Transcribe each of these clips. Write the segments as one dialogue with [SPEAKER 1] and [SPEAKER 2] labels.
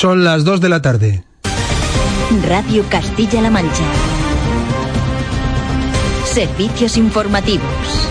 [SPEAKER 1] Son las 2 de la tarde.
[SPEAKER 2] Radio Castilla-La Mancha. Servicios informativos.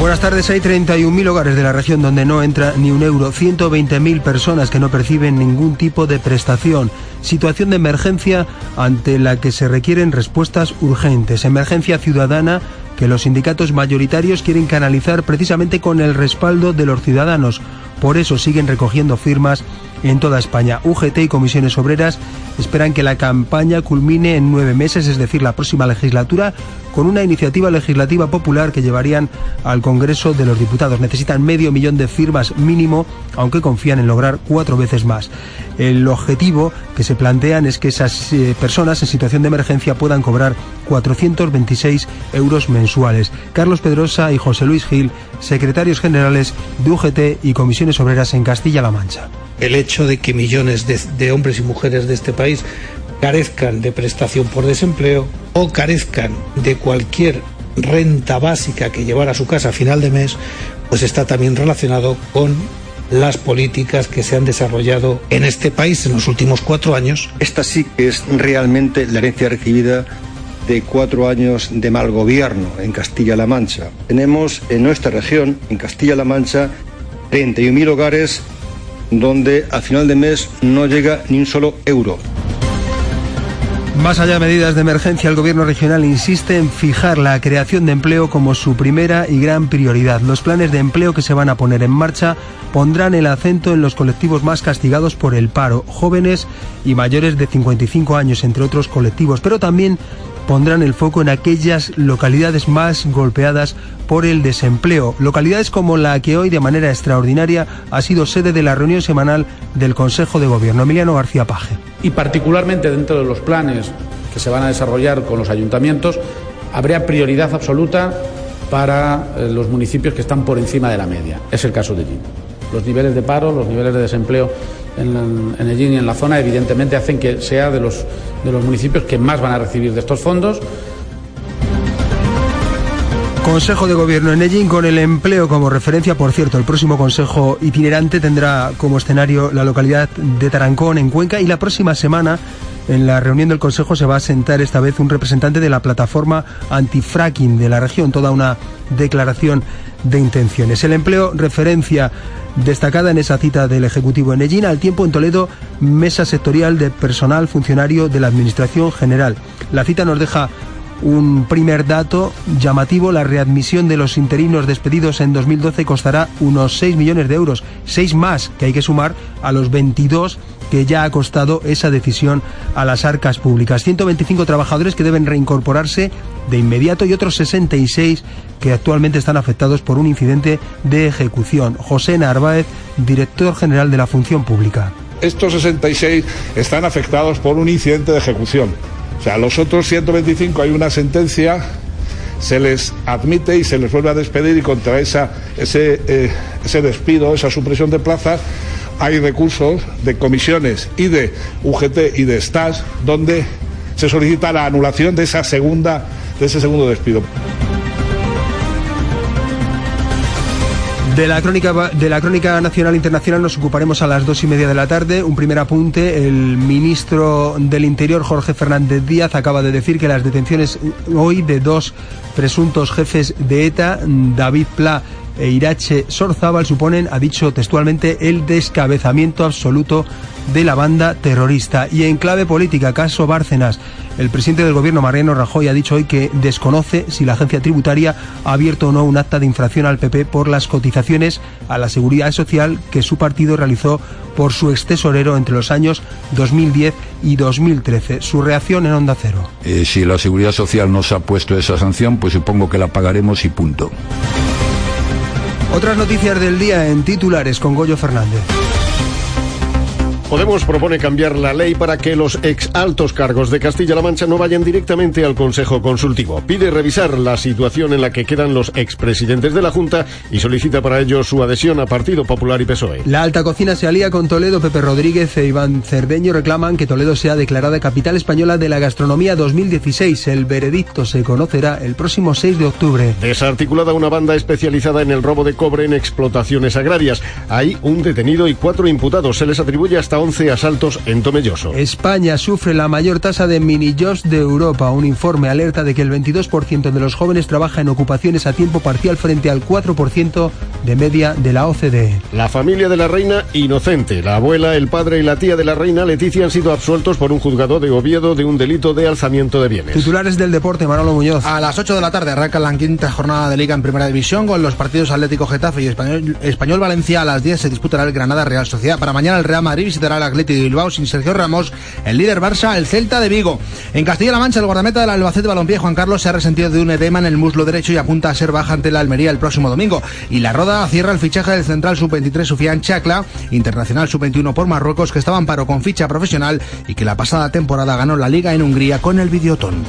[SPEAKER 1] Buenas tardes. Hay 31.000 hogares de la región donde no entra ni un euro. 120.000 personas que no perciben ningún tipo de prestación. Situación de emergencia ante la que se requieren respuestas urgentes. Emergencia ciudadana que los sindicatos mayoritarios quieren canalizar precisamente con el respaldo de los ciudadanos. Por eso siguen recogiendo firmas en toda España. UGT y comisiones obreras esperan que la campaña culmine en nueve meses, es decir, la próxima legislatura, con una iniciativa legislativa popular que llevarían al Congreso de los Diputados. Necesitan medio millón de firmas mínimo, aunque confían en lograr cuatro veces más. El objetivo que se plantean es que esas eh, personas en situación de emergencia puedan cobrar 426 euros mensuales. Carlos Pedrosa y José Luis Gil, secretarios generales de UGT y comisiones obreras en Castilla-La Mancha.
[SPEAKER 3] El hecho de que millones de, de hombres y mujeres de este país carezcan de prestación por desempleo o carezcan de cualquier renta básica que llevar a su casa a final de mes, pues está también relacionado con las políticas que se han desarrollado en este país en los últimos cuatro años.
[SPEAKER 4] Esta sí que es realmente la herencia recibida de cuatro años de mal gobierno en Castilla-La Mancha. Tenemos en nuestra región, en Castilla-La Mancha, 31.000 hogares donde al final de mes no llega ni un solo euro.
[SPEAKER 1] Más allá de medidas de emergencia, el gobierno regional insiste en fijar la creación de empleo como su primera y gran prioridad. Los planes de empleo que se van a poner en marcha pondrán el acento en los colectivos más castigados por el paro, jóvenes y mayores de 55 años, entre otros colectivos, pero también pondrán el foco en aquellas localidades más golpeadas por el desempleo. Localidades como la que hoy de manera extraordinaria ha sido sede de la reunión semanal del Consejo de Gobierno. Emiliano García Paje.
[SPEAKER 5] Y particularmente dentro de los planes que se van a desarrollar con los ayuntamientos, habría prioridad absoluta para eh, los municipios que están por encima de la media. Es el caso de allí. Los niveles de paro, los niveles de desempleo en, en el y en la zona, evidentemente hacen que sea de los, de los municipios que más van a recibir de estos fondos.
[SPEAKER 1] Consejo de Gobierno en Ellín con el empleo como referencia. Por cierto, el próximo Consejo itinerante tendrá como escenario la localidad de Tarancón, en Cuenca, y la próxima semana en la reunión del Consejo se va a sentar esta vez un representante de la plataforma antifracking de la región, toda una declaración de intenciones. El empleo, referencia destacada en esa cita del Ejecutivo en Ellín, al tiempo en Toledo, mesa sectorial de personal funcionario de la Administración General. La cita nos deja un primer dato llamativo, la readmisión de los interinos despedidos en 2012 costará unos 6 millones de euros, 6 más que hay que sumar a los 22 que ya ha costado esa decisión a las arcas públicas. 125 trabajadores que deben reincorporarse de inmediato y otros 66 que actualmente están afectados por un incidente de ejecución. José Narváez, director general de la Función Pública.
[SPEAKER 6] Estos 66 están afectados por un incidente de ejecución. O sea, los otros 125 hay una sentencia, se les admite y se les vuelve a despedir y contra esa, ese, eh, ese despido, esa supresión de plazas, hay recursos de comisiones y de UGT y de STAS donde se solicita la anulación de esa segunda de ese segundo despido.
[SPEAKER 1] De la, crónica, de la crónica nacional e internacional nos ocuparemos a las dos y media de la tarde. Un primer apunte, el ministro del Interior, Jorge Fernández Díaz, acaba de decir que las detenciones hoy de dos presuntos jefes de ETA, David Pla e Irache Sorzábal, suponen, ha dicho textualmente, el descabezamiento absoluto de la banda terrorista. Y en clave política, caso Bárcenas, el presidente del gobierno, Mariano Rajoy, ha dicho hoy que desconoce si la agencia tributaria ha abierto o no un acta de infracción al PP por las cotizaciones a la seguridad social que su partido realizó por su excesorero entre los años 2010 y 2013. Su reacción en Onda Cero.
[SPEAKER 7] Eh, si la seguridad social nos ha puesto esa sanción, pues supongo que la pagaremos y punto.
[SPEAKER 1] Otras noticias del día en titulares con Goyo Fernández.
[SPEAKER 8] Podemos propone cambiar la ley para que los ex altos cargos de Castilla-La Mancha no vayan directamente al Consejo Consultivo. Pide revisar la situación en la que quedan los expresidentes de la Junta y solicita para ello su adhesión a Partido Popular y PSOE.
[SPEAKER 1] La alta cocina se alía con Toledo. Pepe Rodríguez e Iván Cerdeño reclaman que Toledo sea declarada capital española de la gastronomía 2016. El veredicto se conocerá el próximo 6 de octubre.
[SPEAKER 8] Desarticulada una banda especializada en el robo de cobre en explotaciones agrarias. Hay un detenido y cuatro imputados. Se les atribuye hasta 11 asaltos en Tomelloso.
[SPEAKER 1] España sufre la mayor tasa de mini-jobs de Europa. Un informe alerta de que el 22% de los jóvenes trabaja en ocupaciones a tiempo parcial frente al 4% de media de la OCDE.
[SPEAKER 8] La familia de la reina inocente. La abuela, el padre y la tía de la reina Leticia han sido absueltos por un juzgado de Oviedo de un delito de alzamiento de bienes.
[SPEAKER 1] Titulares del deporte, Manolo Muñoz.
[SPEAKER 9] A las 8 de la tarde arranca la quinta jornada de Liga en Primera División con los partidos Atlético Getafe y Español, Español Valencia. A las 10 se disputará el Granada Real Sociedad. Para mañana el Real Madrid el de Bilbao sin Sergio Ramos, el líder Barça, el Celta de Vigo. En Castilla-La Mancha, el guardameta del Albacete Balompié, Juan Carlos, se ha resentido de un edema en el muslo derecho y apunta a ser baja ante la Almería el próximo domingo. Y la Roda cierra el fichaje del central sub-23 Sufian Chacla, internacional sub-21 por Marruecos, que estaba en paro con ficha profesional y que la pasada temporada ganó la Liga en Hungría con el Videotón.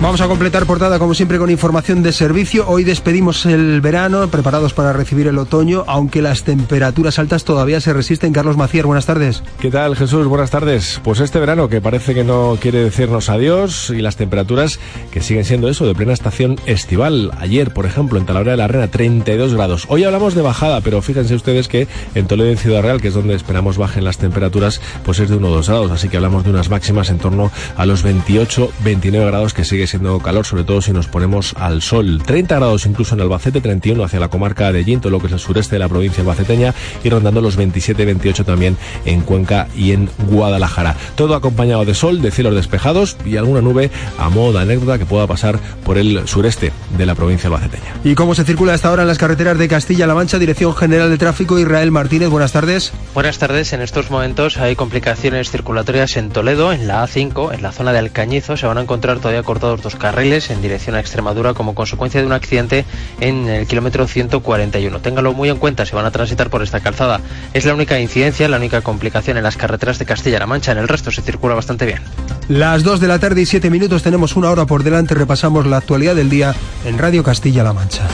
[SPEAKER 1] Vamos a completar portada como siempre con información de servicio. Hoy despedimos el verano, preparados para recibir el otoño, aunque las temperaturas altas todavía se resisten. Carlos Macías, buenas tardes.
[SPEAKER 10] ¿Qué tal Jesús? Buenas tardes. Pues este verano que parece que no quiere decirnos adiós y las temperaturas que siguen siendo eso, de plena estación estival. Ayer, por ejemplo, en Talavera de la Reina, 32 grados. Hoy hablamos de bajada, pero fíjense ustedes que en Toledo y en Ciudad Real, que es donde esperamos bajen las temperaturas, pues es de 1 o 2 grados. Así que hablamos de unas máximas en torno a los 28, 29 grados que sigue siendo calor, sobre todo si nos ponemos al sol. 30 grados incluso en Albacete, 31 hacia la comarca de Yinto, lo que es el sureste de la provincia albaceteña, y rondando los 27-28 también en Cuenca y en Guadalajara. Todo acompañado de sol, de cielos despejados y alguna nube a modo de anécdota que pueda pasar por el sureste de la provincia albaceteña.
[SPEAKER 1] ¿Y cómo se circula hasta ahora en las carreteras de Castilla-La Mancha? Dirección General de Tráfico, Israel Martínez, buenas tardes.
[SPEAKER 11] Buenas tardes. En estos momentos hay complicaciones circulatorias en Toledo, en la A5, en la zona de Alcañizo. Se van a encontrar todavía cortados dos carriles en dirección a Extremadura como consecuencia de un accidente en el kilómetro 141. Téngalo muy en cuenta si van a transitar por esta calzada. Es la única incidencia, la única complicación en las carreteras de Castilla-La Mancha. En el resto se circula bastante bien.
[SPEAKER 1] Las 2 de la tarde y 7 minutos tenemos una hora por delante. Repasamos la actualidad del día en Radio Castilla-La Mancha.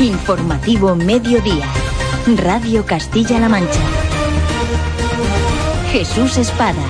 [SPEAKER 12] Informativo Mediodía. Radio Castilla-La Mancha. Jesús Espada.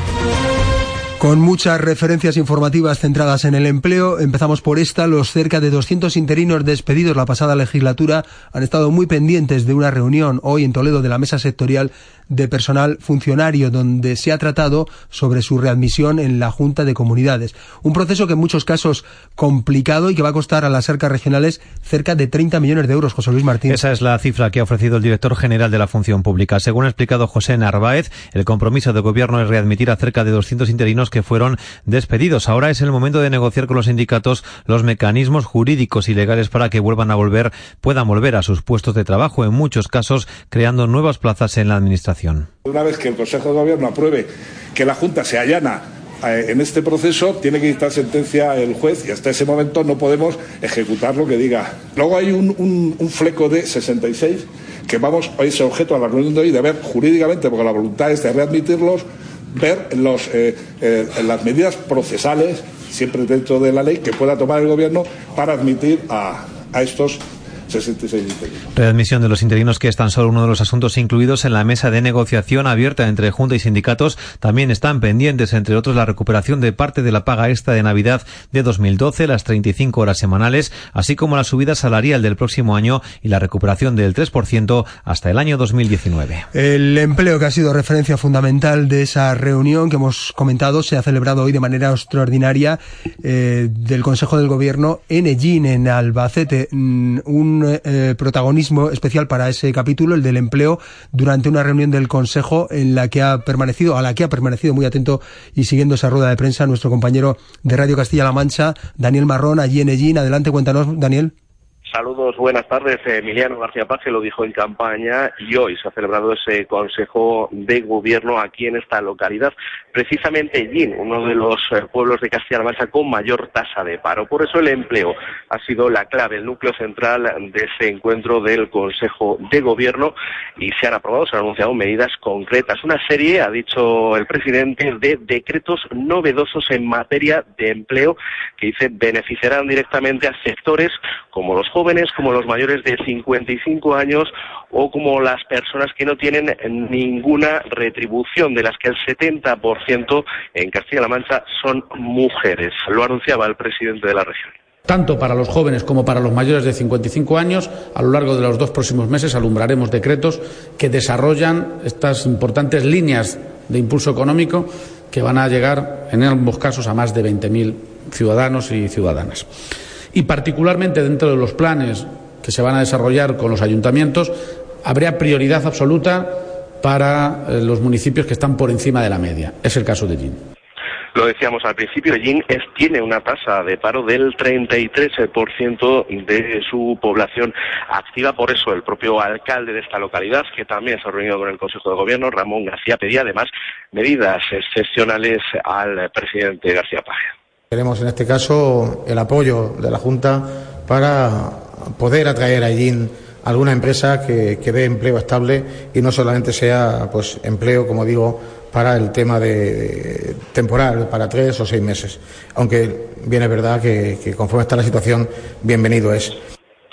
[SPEAKER 1] Con muchas referencias informativas centradas en el empleo, empezamos por esta. Los cerca de 200 interinos despedidos la pasada legislatura han estado muy pendientes de una reunión hoy en Toledo de la mesa sectorial de personal funcionario, donde se ha tratado sobre su readmisión en la Junta de Comunidades. Un proceso que en muchos casos complicado y que va a costar a las arcas regionales cerca de 30 millones de euros. José Luis Martín.
[SPEAKER 13] Esa es la cifra que ha ofrecido el director general de la Función Pública. Según ha explicado José Narváez, el compromiso del Gobierno es readmitir a cerca de 200 interinos que fueron despedidos. Ahora es el momento de negociar con los sindicatos los mecanismos jurídicos y legales para que vuelvan a volver, puedan volver a sus puestos de trabajo, en muchos casos creando nuevas plazas en la Administración.
[SPEAKER 6] Una vez que el Consejo de Gobierno apruebe que la Junta se allana eh, en este proceso, tiene que dictar sentencia el juez y hasta ese momento no podemos ejecutar lo que diga. Luego hay un, fleco de 66 que vamos a ese objeto a la reunión de hoy de ver jurídicamente, porque la voluntad es de readmitirlos, ver los, eh, eh, las medidas procesales, siempre dentro de la ley, que pueda tomar el Gobierno para admitir a estos 66 interinos.
[SPEAKER 13] Readmisión de los interinos, que es tan solo uno de los asuntos incluidos en la mesa de negociación abierta entre Junta y sindicatos. También están pendientes, entre otros, la recuperación de parte de la paga extra de Navidad de 2012, las 35 horas semanales, así como la subida salarial del próximo año y la recuperación del 3% hasta el año 2019.
[SPEAKER 1] El empleo que ha sido referencia fundamental de esa reunión que hemos comentado se ha celebrado hoy de manera extraordinaria eh, del Consejo del Gobierno en Ellín, en Albacete. Mm, eh, protagonismo especial para ese capítulo, el del empleo, durante una reunión del Consejo en la que ha permanecido, a la que ha permanecido muy atento y siguiendo esa rueda de prensa nuestro compañero de Radio Castilla-La Mancha, Daniel Marrón, allí en Ellín. Adelante, cuéntanos, Daniel.
[SPEAKER 14] Saludos, buenas tardes. Emiliano García Paz lo dijo en campaña y hoy se ha celebrado ese Consejo de Gobierno aquí en esta localidad, precisamente Yin, uno de los eh, pueblos de Castilla-La Mancha con mayor tasa de paro. Por eso el empleo ha sido la clave, el núcleo central de ese encuentro del Consejo de Gobierno y se han aprobado, se han anunciado medidas concretas. Una serie, ha dicho el presidente, de decretos novedosos en materia de empleo que dice beneficiarán directamente a sectores como los jóvenes, como los mayores de 55 años o como las personas que no tienen ninguna retribución, de las que el 70% en Castilla-La Mancha son mujeres. Lo anunciaba el presidente de la región.
[SPEAKER 5] Tanto para los jóvenes como para los mayores de 55 años, a lo largo de los dos próximos meses alumbraremos decretos que desarrollan estas importantes líneas de impulso económico que van a llegar, en ambos casos, a más de 20.000 ciudadanos y ciudadanas. Y particularmente dentro de los planes que se van a desarrollar con los ayuntamientos, habría prioridad absoluta para eh, los municipios que están por encima de la media. Es el caso de Gin.
[SPEAKER 14] Lo decíamos al principio, Yin tiene una tasa de paro del 33% de su población activa. Por eso el propio alcalde de esta localidad, que también se ha reunido con el Consejo de Gobierno, Ramón García, pedía además medidas excepcionales al presidente García Paje.
[SPEAKER 15] Queremos en este caso el apoyo de la Junta para poder atraer a Yin alguna empresa que, que dé empleo estable y no solamente sea pues empleo, como digo, para el tema de, temporal, para tres o seis meses. Aunque bien es verdad que conforme está la situación, bienvenido es.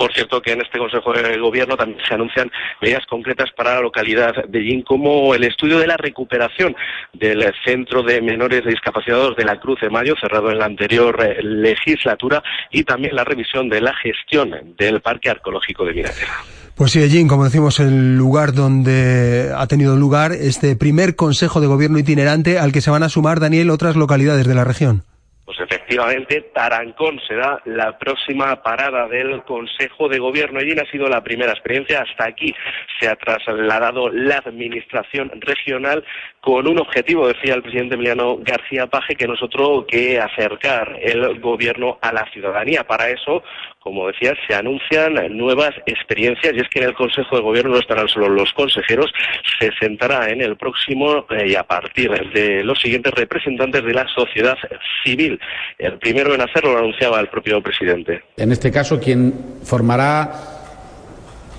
[SPEAKER 14] Por cierto, que en este Consejo de Gobierno también se anuncian medidas concretas para la localidad de Yin, como el estudio de la recuperación del Centro de Menores Discapacitados de la Cruz de Mayo, cerrado en la anterior eh, legislatura, y también la revisión de la gestión del Parque Arqueológico de Miratela.
[SPEAKER 1] Pues sí, Ellín, como decimos, el lugar donde ha tenido lugar este primer Consejo de Gobierno itinerante al que se van a sumar, Daniel, otras localidades de la región.
[SPEAKER 14] Pues efectivamente, Tarancón será la próxima parada del Consejo de Gobierno. Allí ha sido la primera experiencia. Hasta aquí se ha trasladado la administración regional con un objetivo, decía el presidente Emiliano García Paje, que nosotros que acercar el gobierno a la ciudadanía. Para eso, como decía, se anuncian nuevas experiencias y es que en el Consejo de Gobierno no estarán solo los consejeros, se sentará en el próximo eh, y a partir de los siguientes representantes de la sociedad civil. El primero en hacerlo lo anunciaba el propio presidente.
[SPEAKER 5] En este caso, quien formará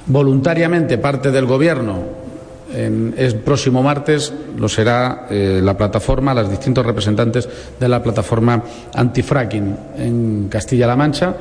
[SPEAKER 5] voluntariamente parte del Gobierno en, el próximo martes lo será eh, la plataforma, los distintos representantes de la plataforma antifracking en Castilla-La Mancha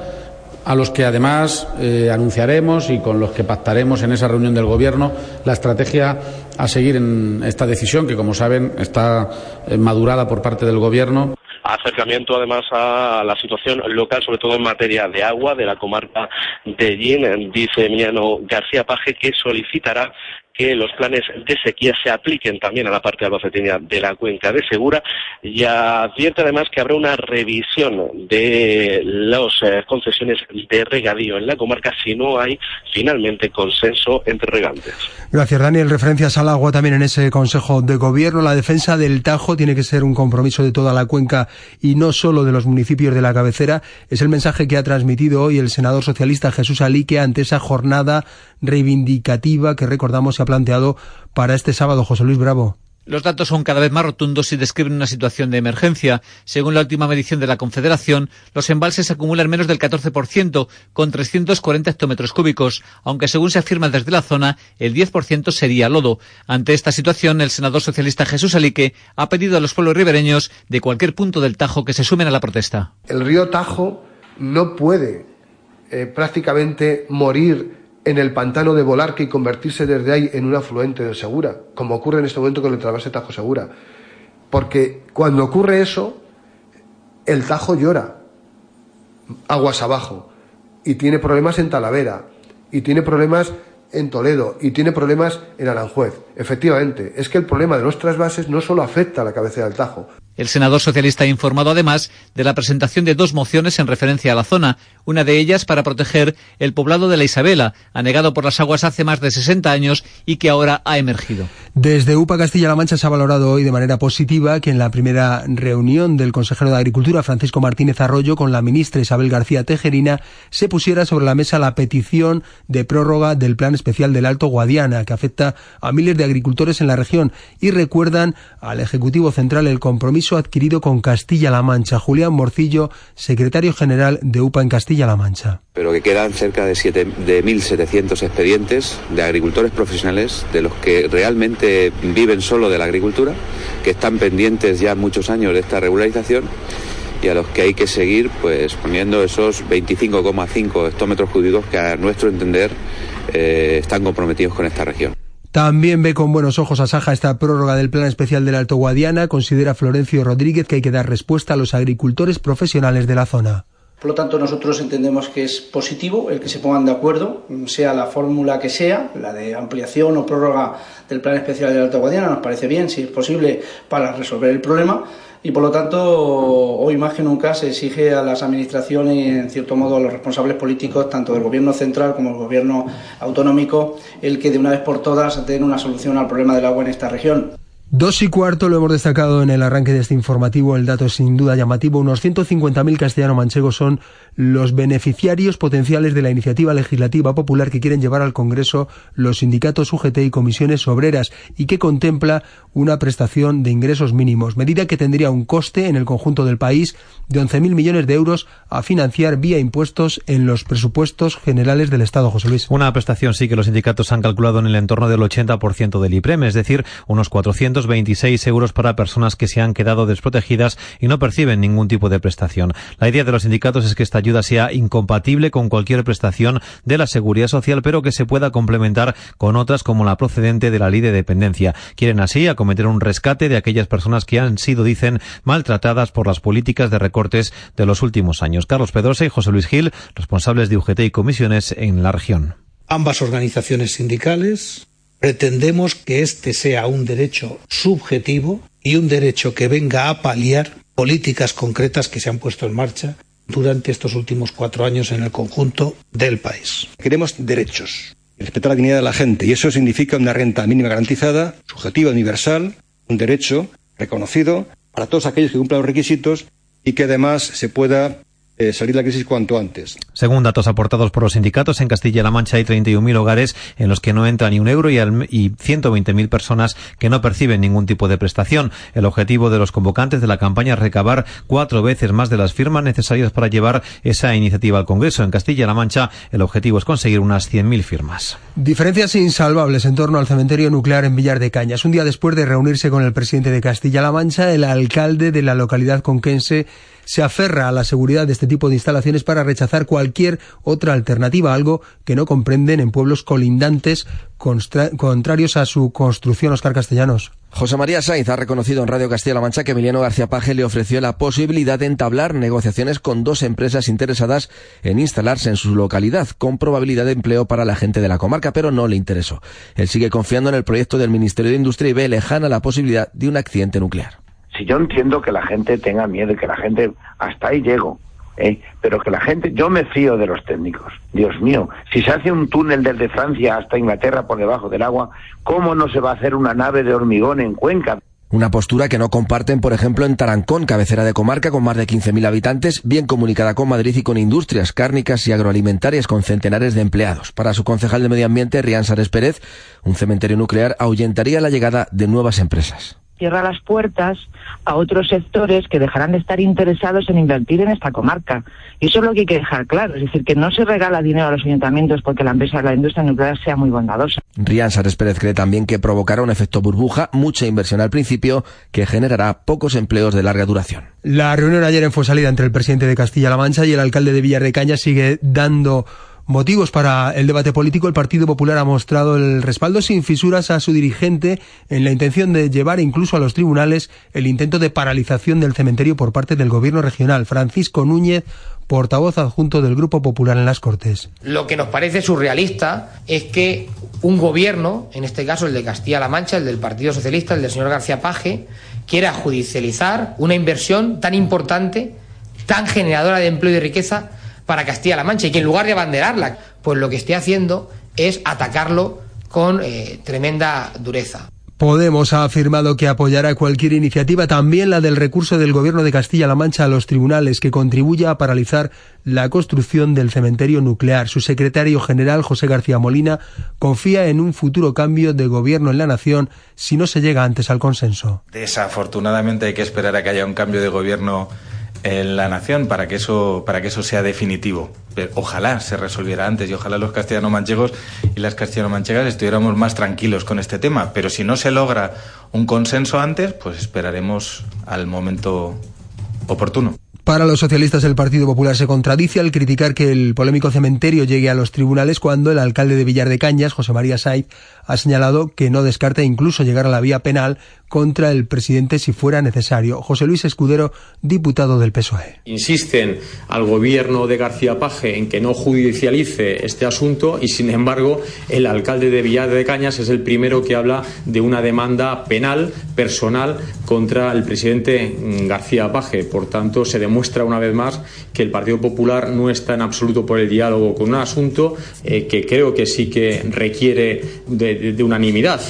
[SPEAKER 5] a los que además eh, anunciaremos y con los que pactaremos en esa reunión del Gobierno la estrategia a seguir en esta decisión, que como saben está eh, madurada por parte del Gobierno.
[SPEAKER 14] Acercamiento además a la situación local, sobre todo en materia de agua de la comarca de Yin, dice Emiliano García Paje, que solicitará que los planes de sequía se apliquen también a la parte albaceteña de la cuenca de Segura y advierte además que habrá una revisión de las eh, concesiones de regadío en la comarca si no hay finalmente consenso entre regantes.
[SPEAKER 1] Gracias, Daniel. Referencias al agua también en ese Consejo de Gobierno. La defensa del Tajo tiene que ser un compromiso de toda la cuenca y no solo de los municipios de la cabecera. Es el mensaje que ha transmitido hoy el senador socialista Jesús Alique ante esa jornada reivindicativa que recordamos se ha planteado para este sábado. José Luis Bravo.
[SPEAKER 16] Los datos son cada vez más rotundos y describen una situación de emergencia. Según la última medición de la Confederación, los embalses acumulan menos del 14%, con 340 hectómetros cúbicos, aunque según se afirma desde la zona, el 10% sería lodo. Ante esta situación, el senador socialista Jesús Alique ha pedido a los pueblos ribereños de cualquier punto del Tajo que se sumen a la protesta.
[SPEAKER 17] El río Tajo no puede eh, prácticamente morir en el pantano de Volarque y convertirse desde ahí en un afluente de Segura, como ocurre en este momento con el trasvase Tajo Segura. Porque cuando ocurre eso, el Tajo llora aguas abajo y tiene problemas en Talavera y tiene problemas en Toledo y tiene problemas en Aranjuez. Efectivamente, es que el problema de los trasvases no solo afecta a la cabecera del Tajo,
[SPEAKER 16] El senador socialista ha informado además de la presentación de dos mociones en referencia a la zona, una de ellas para proteger el poblado de la Isabela, anegado por las aguas hace más de 60 años y que ahora ha emergido.
[SPEAKER 1] Desde UPA Castilla-La Mancha se ha valorado hoy de manera positiva que en la primera reunión del consejero de Agricultura, Francisco Martínez Arroyo, con la ministra Isabel García Tejerina, se pusiera sobre la mesa la petición de prórroga del Plan Especial del Alto Guadiana, que afecta a miles de agricultores en la región, y recuerdan al Ejecutivo Central el compromiso adquirido con Castilla-La Mancha. Julián Morcillo, secretario general de UPA en Castilla-La Mancha.
[SPEAKER 18] Pero que quedan cerca de, de 1.700 expedientes de agricultores profesionales, de los que realmente viven solo de la agricultura, que están pendientes ya muchos años de esta regularización y a los que hay que seguir pues poniendo esos 25,5 hectómetros cúbicos que a nuestro entender eh, están comprometidos con esta región.
[SPEAKER 1] También ve con buenos ojos a Saja esta prórroga del Plan Especial del Alto Guadiana. Considera Florencio Rodríguez que hay que dar respuesta a los agricultores profesionales de la zona.
[SPEAKER 19] Por lo tanto, nosotros entendemos que es positivo el que se pongan de acuerdo, sea la fórmula que sea, la de ampliación o prórroga del Plan Especial del Alto Guadiana, nos parece bien, si es posible, para resolver el problema y por lo tanto hoy más que nunca se exige a las administraciones y en cierto modo a los responsables políticos tanto del gobierno central como del gobierno autonómico el que de una vez por todas den una solución al problema del agua en esta región.
[SPEAKER 1] Dos y cuarto lo hemos destacado en el arranque de este informativo. El dato es sin duda llamativo. Unos 150.000 castellano-manchegos son los beneficiarios potenciales de la iniciativa legislativa popular que quieren llevar al Congreso los sindicatos UGT y comisiones obreras y que contempla una prestación de ingresos mínimos, medida que tendría un coste en el conjunto del país de 11.000 millones de euros a financiar vía impuestos en los presupuestos generales del Estado, José Luis.
[SPEAKER 13] Una prestación sí que los sindicatos han calculado en el entorno del 80% del IPREM, es decir, unos 426 euros para personas que se han quedado desprotegidas y no perciben ningún tipo de prestación. La idea de los sindicatos es que esta ayuda sea incompatible con cualquier prestación de la seguridad social, pero que se pueda complementar con otras como la procedente de la ley de dependencia. Quieren así acometer un rescate de aquellas personas que han sido, dicen, maltratadas por las políticas de recortes de los últimos años. Carlos Pedrosa y José Luis Gil, responsables de UGT y comisiones en la región.
[SPEAKER 3] Ambas organizaciones sindicales pretendemos que este sea un derecho subjetivo y un derecho que venga a paliar políticas concretas que se han puesto en marcha durante estos últimos cuatro años en el conjunto del país.
[SPEAKER 4] Queremos derechos, respetar la dignidad de la gente y eso significa una renta mínima garantizada, subjetiva, universal, un derecho reconocido para todos aquellos que cumplan los requisitos y que además se pueda eh, salir de la crisis cuanto antes.
[SPEAKER 13] Según datos aportados por los sindicatos, en Castilla-La Mancha hay 31.000 hogares en los que no entra ni un euro y, y 120.000 personas que no perciben ningún tipo de prestación. El objetivo de los convocantes de la campaña es recabar cuatro veces más de las firmas necesarias para llevar esa iniciativa al Congreso. En Castilla-La Mancha el objetivo es conseguir unas 100.000 firmas.
[SPEAKER 1] Diferencias insalvables en torno al cementerio nuclear en Villar de Cañas. Un día después de reunirse con el presidente de Castilla-La Mancha, el alcalde de la localidad conquense se aferra a la seguridad de este tipo de instalaciones para rechazar cualquier otra alternativa, algo que no comprenden en pueblos colindantes contrarios a su construcción, Oscar Castellanos.
[SPEAKER 20] José María Sainz ha reconocido en Radio Castilla-La Mancha que Emiliano García Paje le ofreció la posibilidad de entablar negociaciones con dos empresas interesadas en instalarse en su localidad, con probabilidad de empleo para la gente de la comarca, pero no le interesó. Él sigue confiando en el proyecto del Ministerio de Industria y ve lejana la posibilidad de un accidente nuclear
[SPEAKER 21] si yo entiendo que la gente tenga miedo y que la gente hasta ahí llego, ¿eh? pero que la gente, yo me fío de los técnicos. Dios mío, si se hace un túnel desde Francia hasta Inglaterra por debajo del agua, ¿cómo no se va a hacer una nave de hormigón en Cuenca?
[SPEAKER 20] Una postura que no comparten, por ejemplo, en Tarancón, cabecera de comarca con más de 15.000 habitantes, bien comunicada con Madrid y con industrias cárnicas y agroalimentarias con centenares de empleados. Para su concejal de Medio Ambiente, Rian Sares Pérez, un cementerio nuclear ahuyentaría la llegada de nuevas empresas
[SPEAKER 22] cierra las puertas a otros sectores que dejarán de estar interesados en invertir en esta comarca. Y eso es lo que hay que dejar claro, es decir, que no se regala dinero a los ayuntamientos porque la empresa de la industria nuclear sea muy bondadosa.
[SPEAKER 20] Rian Sares Pérez cree también que provocará un efecto burbuja, mucha inversión al principio, que generará pocos empleos de larga duración.
[SPEAKER 1] La reunión ayer en salida entre el presidente de Castilla-La Mancha y el alcalde de Villar de Caña sigue dando motivos para el debate político, el Partido Popular ha mostrado el respaldo sin fisuras a su dirigente en la intención de llevar incluso a los tribunales el intento de paralización del cementerio por parte del gobierno regional. Francisco Núñez, portavoz adjunto del Grupo Popular en las Cortes.
[SPEAKER 23] Lo que nos parece surrealista es que un gobierno, en este caso el de Castilla-La Mancha, el del Partido Socialista, el del señor García Paje, quiera judicializar una inversión tan importante, tan generadora de empleo y de riqueza para Castilla-La Mancha y que en lugar de abanderarla, pues lo que esté haciendo es atacarlo con eh, tremenda dureza.
[SPEAKER 1] Podemos ha afirmado que apoyará cualquier iniciativa, también la del recurso del Gobierno de Castilla-La Mancha a los tribunales, que contribuya a paralizar la construcción del cementerio nuclear. Su secretario general, José García Molina, confía en un futuro cambio de gobierno en la nación si no se llega antes al consenso.
[SPEAKER 24] Desafortunadamente hay que esperar a que haya un cambio de gobierno en la nación para que eso para que eso sea definitivo. Ojalá se resolviera antes y ojalá los castellano-manchegos y las castellano-manchegas estuviéramos más tranquilos con este tema. Pero si no se logra un consenso antes, pues esperaremos al momento oportuno.
[SPEAKER 1] Para los socialistas el Partido Popular se contradice al criticar que el polémico cementerio llegue a los tribunales cuando el alcalde de Villar de Cañas, José María Saiz, ha señalado que no descarta incluso llegar a la vía penal contra el presidente si fuera necesario. José Luis Escudero, diputado del PSOE.
[SPEAKER 25] Insisten al gobierno de García Paje en que no judicialice este asunto y, sin embargo, el alcalde de Villar de Cañas es el primero que habla de una demanda penal, personal, contra el presidente García Paje. Por tanto, se demuestra una vez más que el Partido Popular no está en absoluto por el diálogo con un asunto eh, que creo que sí que requiere de, de unanimidad.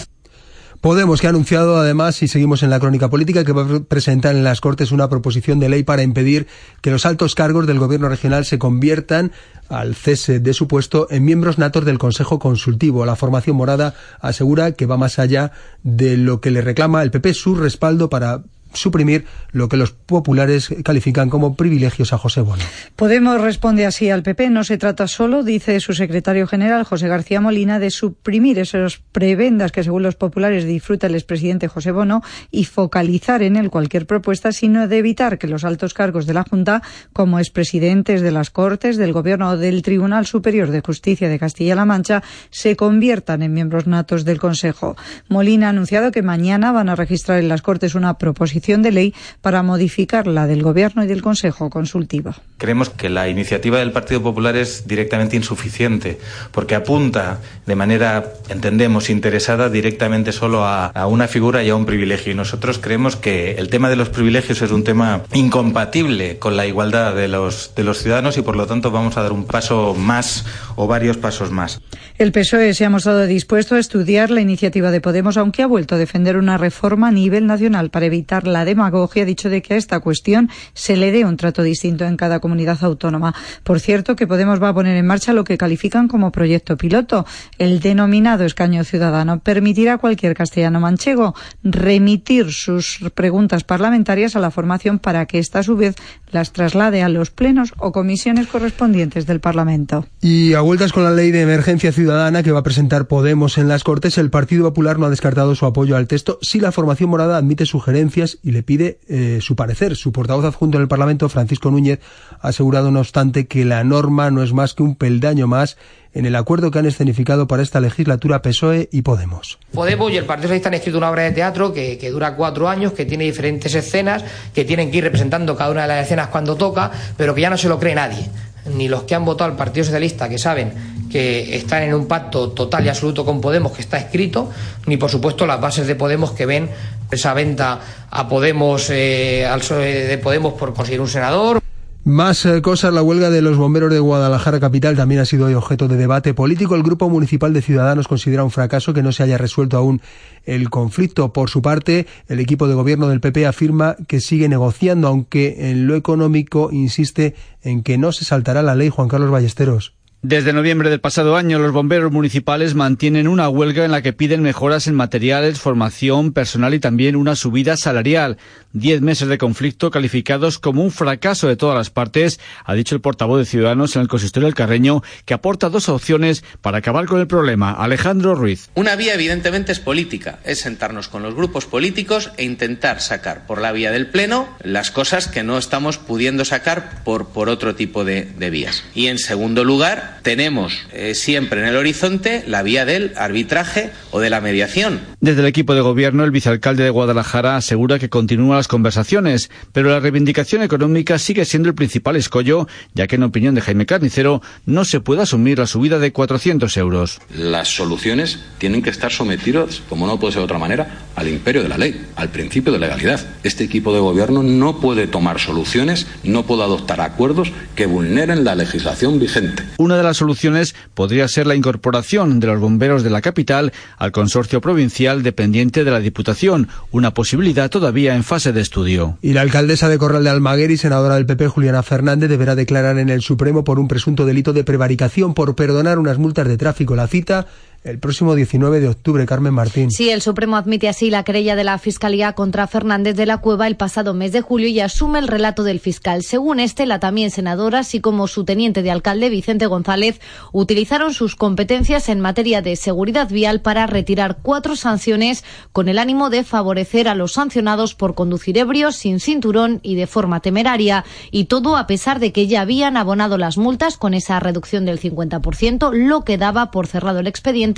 [SPEAKER 1] Podemos, que ha anunciado además, y seguimos en la crónica política, que va a presentar en las Cortes una proposición de ley para impedir que los altos cargos del Gobierno regional se conviertan al cese de su puesto en miembros natos del Consejo Consultivo. La formación morada asegura que va más allá de lo que le reclama el PP su respaldo para suprimir lo que los populares califican como privilegios a José Bono.
[SPEAKER 26] Podemos responde así al PP. No se trata solo, dice su secretario general José García Molina, de suprimir esos prebendas que según los populares disfruta el expresidente José Bono y focalizar en él cualquier propuesta, sino de evitar que los altos cargos de la Junta, como expresidentes de las Cortes, del Gobierno o del Tribunal Superior de Justicia de Castilla-La Mancha, se conviertan en miembros natos del Consejo. Molina ha anunciado que mañana van a registrar en las Cortes una proposición de ley para modificar la del Gobierno y del Consejo Consultivo.
[SPEAKER 24] Creemos que la iniciativa del Partido Popular es directamente insuficiente, porque apunta de manera, entendemos, interesada directamente solo a, a una figura y a un privilegio. Y nosotros creemos que el tema de los privilegios es un tema incompatible con la igualdad de los, de los ciudadanos y por lo tanto vamos a dar un paso más o varios pasos más.
[SPEAKER 26] El PSOE se ha mostrado dispuesto a estudiar la iniciativa de Podemos, aunque ha vuelto a defender una reforma a nivel nacional para evitar la demagogia, ha dicho de que a esta cuestión se le dé un trato distinto en cada comunidad autónoma. Por cierto, que Podemos va a poner en marcha lo que califican como proyecto piloto. El denominado escaño ciudadano permitirá a cualquier castellano manchego remitir sus preguntas parlamentarias a la formación para que ésta a su vez las traslade a los plenos o comisiones correspondientes del Parlamento.
[SPEAKER 1] Y a vueltas con la ley de emergencia ciudadana que va a presentar Podemos en las Cortes, el Partido Popular no ha descartado su apoyo al texto si la formación morada admite sugerencias y le pide eh, su parecer. Su portavoz adjunto en el Parlamento, Francisco Núñez, ha asegurado, no obstante, que la norma no es más que un peldaño más en el acuerdo que han escenificado para esta legislatura PSOE y Podemos.
[SPEAKER 23] Podemos y el Partido Socialista han escrito una obra de teatro que, que, dura cuatro años, que tiene diferentes escenas, que tienen que ir representando cada una de las escenas cuando toca, pero que ya no se lo cree nadie. Ni los que han votado al Partido Socialista, que saben que están en un pacto total y absoluto con Podemos, que está escrito, ni por supuesto las bases de Podemos que ven esa venta a Podemos, eh, al PSOE de Podemos por conseguir un senador.
[SPEAKER 1] Más eh, cosas, la huelga de los bomberos de Guadalajara Capital también ha sido hoy objeto de debate político. El Grupo Municipal de Ciudadanos considera un fracaso que no se haya resuelto aún el conflicto. Por su parte, el equipo de gobierno del PP afirma que sigue negociando, aunque en lo económico insiste en que no se saltará la ley Juan Carlos Ballesteros.
[SPEAKER 27] Desde noviembre del pasado año, los bomberos municipales mantienen una huelga en la que piden mejoras en materiales, formación, personal y también una subida salarial. Diez meses de conflicto calificados como un fracaso de todas las partes, ha dicho el portavoz de Ciudadanos en el consistorio del Carreño, que aporta dos opciones para acabar con el problema. Alejandro Ruiz.
[SPEAKER 28] Una vía evidentemente es política, es sentarnos con los grupos políticos e intentar sacar por la vía del Pleno las cosas que no estamos pudiendo sacar por, por otro tipo de, de vías. Y en segundo lugar.
[SPEAKER 29] Tenemos eh, siempre en el horizonte la vía del arbitraje o de la mediación.
[SPEAKER 30] Desde el equipo de gobierno, el vicealcalde de Guadalajara asegura que continúan las conversaciones, pero la reivindicación económica sigue siendo el principal escollo, ya que en opinión de Jaime Carnicero no se puede asumir la subida de 400 euros.
[SPEAKER 10] Las soluciones tienen que estar sometidas, como no puede ser de otra manera, al imperio de la ley, al principio de legalidad. Este equipo de gobierno no puede tomar soluciones, no puede adoptar acuerdos que vulneren la legislación vigente.
[SPEAKER 30] Una de las soluciones podría ser la incorporación de los bomberos de la capital al consorcio provincial dependiente de la Diputación, una posibilidad todavía en fase de estudio.
[SPEAKER 1] Y la alcaldesa de Corral de Almaguer y senadora del PP, Juliana Fernández, deberá declarar en el Supremo por un presunto delito de prevaricación por perdonar unas multas de tráfico. La cita el próximo 19 de octubre, Carmen Martín.
[SPEAKER 31] Sí, el Supremo admite así la querella de la Fiscalía contra Fernández de la Cueva el pasado mes de julio y asume el relato del fiscal. Según este, la también senadora, así como su teniente de alcalde, Vicente González, utilizaron sus competencias en materia de seguridad vial para retirar cuatro sanciones con el ánimo de favorecer a los sancionados por conducir ebrios, sin cinturón y de forma temeraria. Y todo a pesar de que ya habían abonado las multas con esa reducción del 50%, lo que daba por cerrado el expediente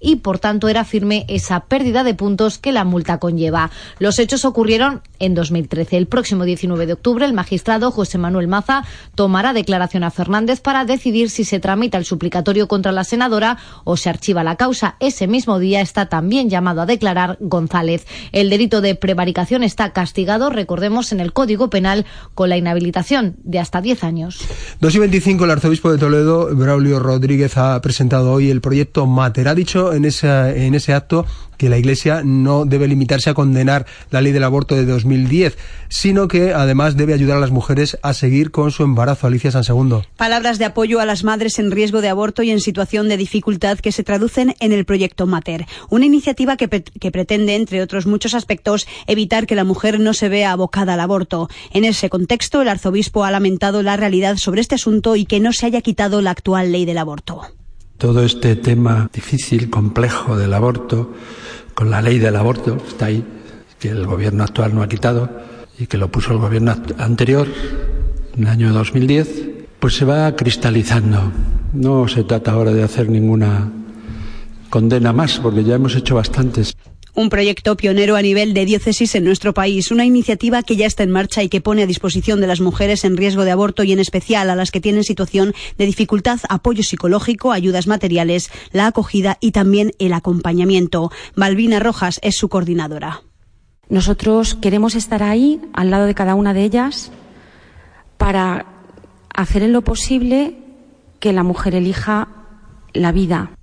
[SPEAKER 31] y por tanto era firme esa pérdida de puntos que la multa conlleva. Los hechos ocurrieron en 2013. El próximo 19 de octubre el magistrado José Manuel Maza tomará declaración a Fernández para decidir si se tramita el suplicatorio contra la senadora o se archiva la causa. Ese mismo día está también llamado a declarar González. El delito de prevaricación está castigado, recordemos, en el Código Penal con la inhabilitación de hasta 10 años.
[SPEAKER 1] 2 y 25, el arzobispo de Toledo, Braulio Rodríguez, ha presentado hoy el proyecto MAT ha dicho en, ese acto que la Iglesia no debe limitarse a condenar la ley del aborto de 2010, sino que además debe ayudar a las mujeres a seguir con su embarazo. Alicia San Segundo.
[SPEAKER 32] Palabras de apoyo a las madres en riesgo de aborto y en situación de dificultad que se traducen en el proyecto Mater, una iniciativa que pretende, entre otros muchos aspectos, evitar que la mujer no se vea abocada al aborto. En ese contexto, el arzobispo ha lamentado la realidad sobre este asunto y que no se haya quitado la actual ley del aborto.
[SPEAKER 33] Todo este tema difícil, complejo del aborto, con la ley del aborto, está ahí, que el gobierno actual no ha quitado y que lo puso el gobierno anterior, en el año 2010, pues se va cristalizando. No se trata ahora de hacer ninguna condena más, porque ya hemos hecho bastantes
[SPEAKER 32] un proyecto pionero a nivel de diócesis en nuestro país, una iniciativa que ya está en marcha y que pone a disposición de las mujeres en riesgo de aborto y en especial a las que tienen situación de dificultad apoyo psicológico, ayudas materiales, la acogida y también el acompañamiento. Balbina Rojas es su coordinadora.
[SPEAKER 34] Nosotros queremos estar ahí, al lado de cada una de ellas, para hacer en lo posible que la mujer elija la vida,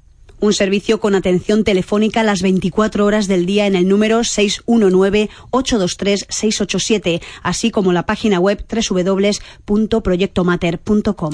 [SPEAKER 32] un servicio con atención telefónica las 24 horas del día en el número 619-823-687, así como la página web www.proyectomater.com.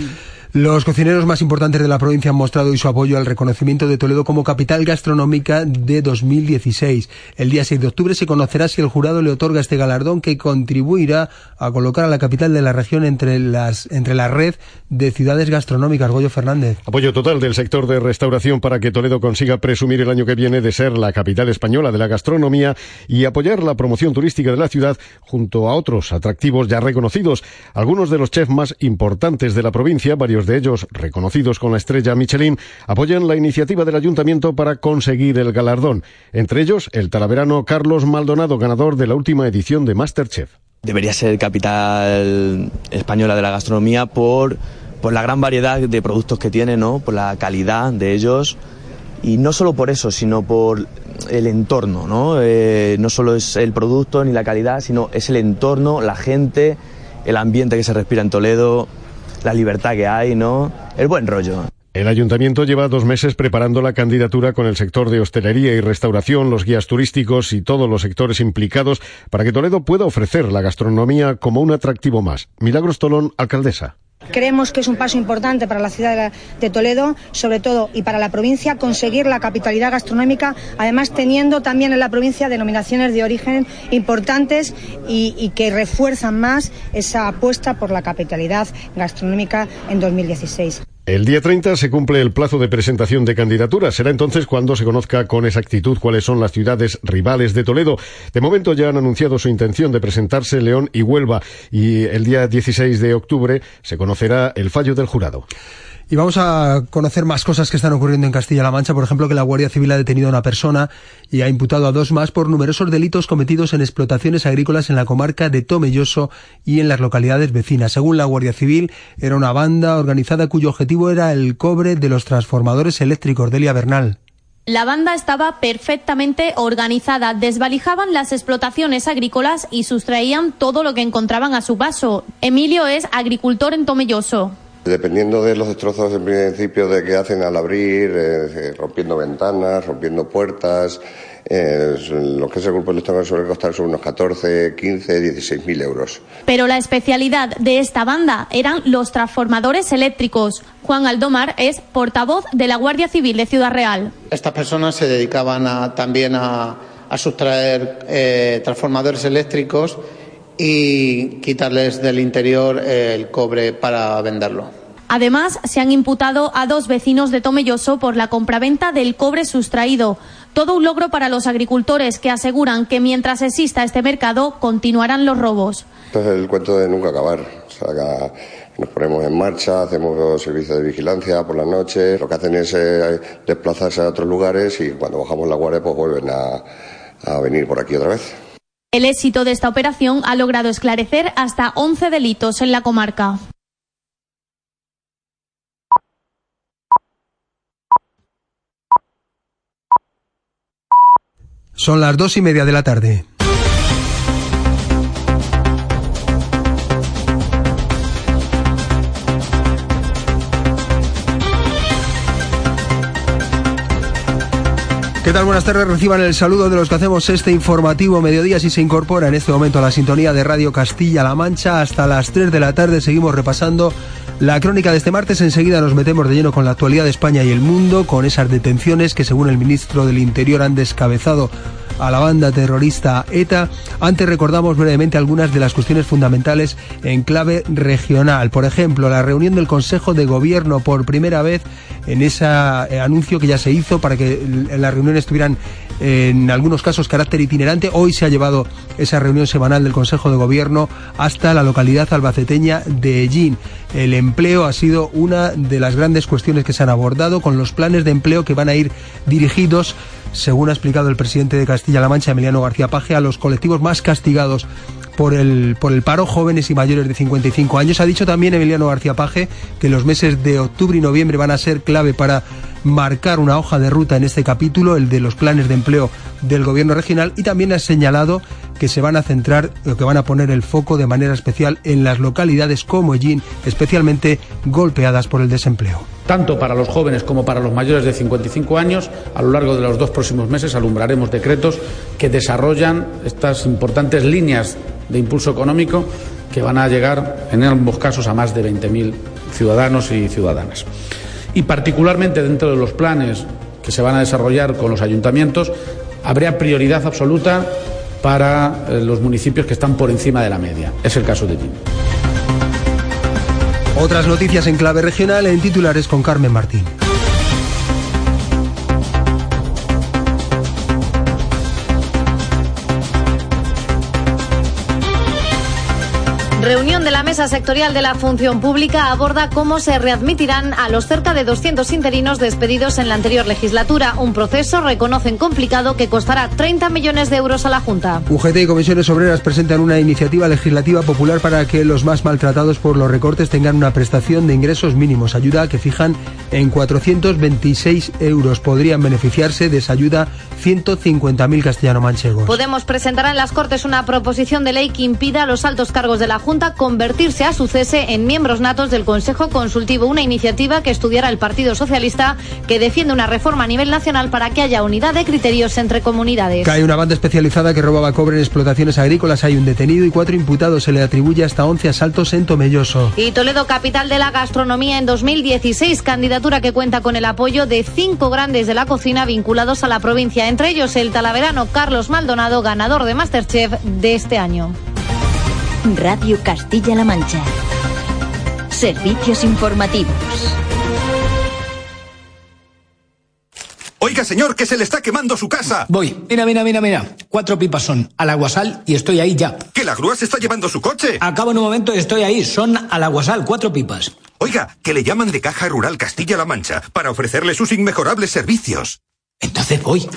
[SPEAKER 1] Los cocineros más importantes de la provincia han mostrado hoy su apoyo al reconocimiento de Toledo como capital gastronómica de 2016. El día 6 de octubre se conocerá si el jurado le otorga este galardón que contribuirá a colocar a la capital de la región entre, las, entre la red de ciudades gastronómicas. Goyo Fernández.
[SPEAKER 8] Apoyo total del sector de restauración para que Toledo consiga presumir el año que viene de ser la capital española de la gastronomía y apoyar la promoción turística de la ciudad junto a otros atractivos ya reconocidos. Algunos de los chefs más importantes de la provincia, varios de ellos reconocidos con la estrella Michelin, apoyan la iniciativa del ayuntamiento para conseguir el galardón. Entre ellos, el talaverano Carlos Maldonado, ganador de la última edición de Masterchef.
[SPEAKER 35] Debería ser capital española de la gastronomía por, por la gran variedad de productos que tiene, ¿no? por la calidad de ellos y no solo por eso, sino por el entorno, ¿no? Eh, no solo es el producto ni la calidad, sino es el entorno, la gente, el ambiente que se respira en Toledo, la libertad que hay, ¿no? El buen rollo.
[SPEAKER 8] El ayuntamiento lleva dos meses preparando la candidatura con el sector de hostelería y restauración, los guías turísticos y todos los sectores implicados para que Toledo pueda ofrecer la gastronomía como un atractivo más. Milagros Tolón, alcaldesa.
[SPEAKER 36] Creemos que es un paso importante para la ciudad de Toledo, sobre todo, y para la provincia, conseguir la capitalidad gastronómica, además teniendo también en la provincia denominaciones de origen importantes y, que refuerzan más esa apuesta por la capitalidad gastronómica en 2016.
[SPEAKER 8] El día 30 se cumple el plazo de presentación de candidaturas. Será entonces cuando se conozca con exactitud cuáles son las ciudades rivales de Toledo. De momento ya han anunciado su intención de presentarse León y Huelva y el día 16 de octubre se conocerá el fallo del jurado.
[SPEAKER 1] Y vamos a conocer más cosas que están ocurriendo en Castilla-La Mancha. Por ejemplo, que la Guardia Civil ha detenido a una persona y ha imputado a dos más por numerosos delitos cometidos en explotaciones agrícolas en la comarca de Tomelloso y en las localidades vecinas. Según la Guardia Civil, era una banda organizada cuyo objetivo era el cobre de los transformadores eléctricos. Delia Bernal.
[SPEAKER 31] La banda estaba perfectamente organizada, desvalijaban las explotaciones agrícolas y sustraían todo lo que encontraban a su paso. Emilio es agricultor en Tomelloso.
[SPEAKER 21] Dependiendo de los destrozos en principio de que hacen al abrir, eh, rompiendo ventanas, rompiendo puertas, eh, lo que es el grupo electoral suele costar son unos 14, 15, 16 mil euros.
[SPEAKER 31] Pero la especialidad de esta banda eran los transformadores eléctricos. Juan Aldomar es portavoz de la Guardia Civil de Ciudad Real.
[SPEAKER 37] Estas personas se dedicaban también a, sustraer eh, transformadores eléctricos y quitarles del interior el cobre para venderlo.
[SPEAKER 31] Además, se han imputado a dos vecinos de Tomelloso por la compraventa del cobre sustraído. Todo un logro para los agricultores que aseguran que mientras exista este mercado continuarán los robos.
[SPEAKER 21] Esto es el cuento de nunca acabar. nos ponemos en marcha, hacemos servicios de vigilancia por las noches. Lo que hacen es eh, desplazarse a otros lugares y cuando bajamos la guardia pues vuelven a venir por aquí otra vez.
[SPEAKER 31] El éxito de esta operación ha logrado esclarecer hasta 11 delitos en la comarca.
[SPEAKER 1] Son las dos y media de la tarde. ¿Qué tal? Buenas tardes. Reciban el saludo de los que hacemos este informativo mediodía si se incorpora en este momento a la sintonía de Radio Castilla-La Mancha. Hasta las 3 de la tarde seguimos repasando la crónica de este martes. Enseguida nos metemos de lleno con la actualidad de España y el mundo, con esas detenciones que según el ministro del Interior han descabezado a la banda terrorista ETA. Antes recordamos brevemente algunas de las cuestiones fundamentales en clave regional. Por ejemplo, la reunión del Consejo de Gobierno por primera vez en ese eh, anuncio que ya se hizo para que las reuniones tuvieran en algunos casos carácter itinerante. Hoy se ha llevado esa reunión semanal del Consejo de Gobierno hasta la localidad albaceteña de Ellín. El empleo ha sido una de las grandes cuestiones que se han abordado con los planes de empleo que van a ir dirigidos según ha explicado el presidente de Castilla-La Mancha, Emiliano García Paje, a los colectivos más castigados por el, por el paro, jóvenes y mayores de 55 años. Ha dicho también Emiliano García Paje que los meses de octubre y noviembre van a ser clave para marcar una hoja de ruta en este capítulo, el de los planes de empleo del gobierno regional, y también ha señalado que se van a centrar o que van a poner el foco de manera especial en las localidades como Ellín, especialmente golpeadas por el desempleo.
[SPEAKER 5] Tanto para los jóvenes como para los mayores de 55 años, a lo largo de los dos próximos meses alumbraremos decretos que desarrollan estas importantes líneas de impulso económico que van a llegar en ambos casos a más de 20.000 ciudadanos y ciudadanas. Y particularmente dentro de los planes que se van a desarrollar con los ayuntamientos, habría prioridad absoluta para eh, los municipios que están por encima de la media. Es el caso de Jim.
[SPEAKER 1] Otras noticias en clave regional en titulares con Carmen Martín.
[SPEAKER 31] Reunión de la Mesa Sectorial de la Función Pública aborda cómo se readmitirán a los cerca de 200 interinos despedidos en la anterior legislatura. Un proceso, reconocen complicado, que costará 30 millones de euros a la Junta.
[SPEAKER 1] UGT y comisiones obreras presentan una iniciativa legislativa popular para que los más maltratados por los recortes tengan una prestación de ingresos mínimos, ayuda que fijan en 426 euros. Podrían beneficiarse de esa ayuda 150.000 castellano-manchegos.
[SPEAKER 31] Podemos presentar en las Cortes una proposición de ley que impida a los altos cargos de la Junta convertirse a su cese en miembros natos del Consejo Consultivo, una iniciativa que estudiará el Partido Socialista que defiende una reforma a nivel nacional para que haya unidad de criterios entre comunidades.
[SPEAKER 1] Hay una banda especializada que robaba cobre en explotaciones agrícolas, hay un detenido y cuatro imputados. Se le atribuye hasta 11 asaltos en Tomelloso.
[SPEAKER 31] Y Toledo, capital de la gastronomía en 2016, candidatura que cuenta con el apoyo de cinco grandes de la cocina vinculados a la provincia, entre ellos el talaverano Carlos Maldonado, ganador de Masterchef de este año.
[SPEAKER 12] Radio Castilla-La Mancha. Servicios informativos.
[SPEAKER 32] Oiga, señor, que se le está quemando su casa.
[SPEAKER 38] Voy. Mira, mira, mira, mira. Cuatro pipas son al aguasal y estoy ahí ya.
[SPEAKER 32] Que la grúa se está llevando su coche.
[SPEAKER 38] Acabo en un momento y estoy ahí. Son al aguasal, cuatro pipas.
[SPEAKER 32] Oiga, que le llaman de Caja Rural Castilla-La Mancha para ofrecerle sus inmejorables servicios.
[SPEAKER 39] Entonces voy.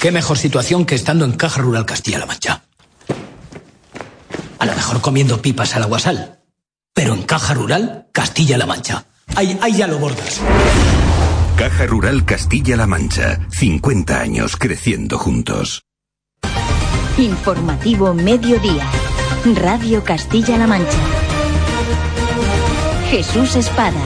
[SPEAKER 39] Qué mejor situación que estando en Caja Rural Castilla-La Mancha. A lo mejor comiendo pipas al aguasal. Pero en Caja Rural Castilla-La Mancha. Ahí, ahí ya lo bordas.
[SPEAKER 32] Caja Rural Castilla-La Mancha. 50 años creciendo juntos.
[SPEAKER 12] Informativo Mediodía. Radio Castilla-La Mancha. Jesús Espada.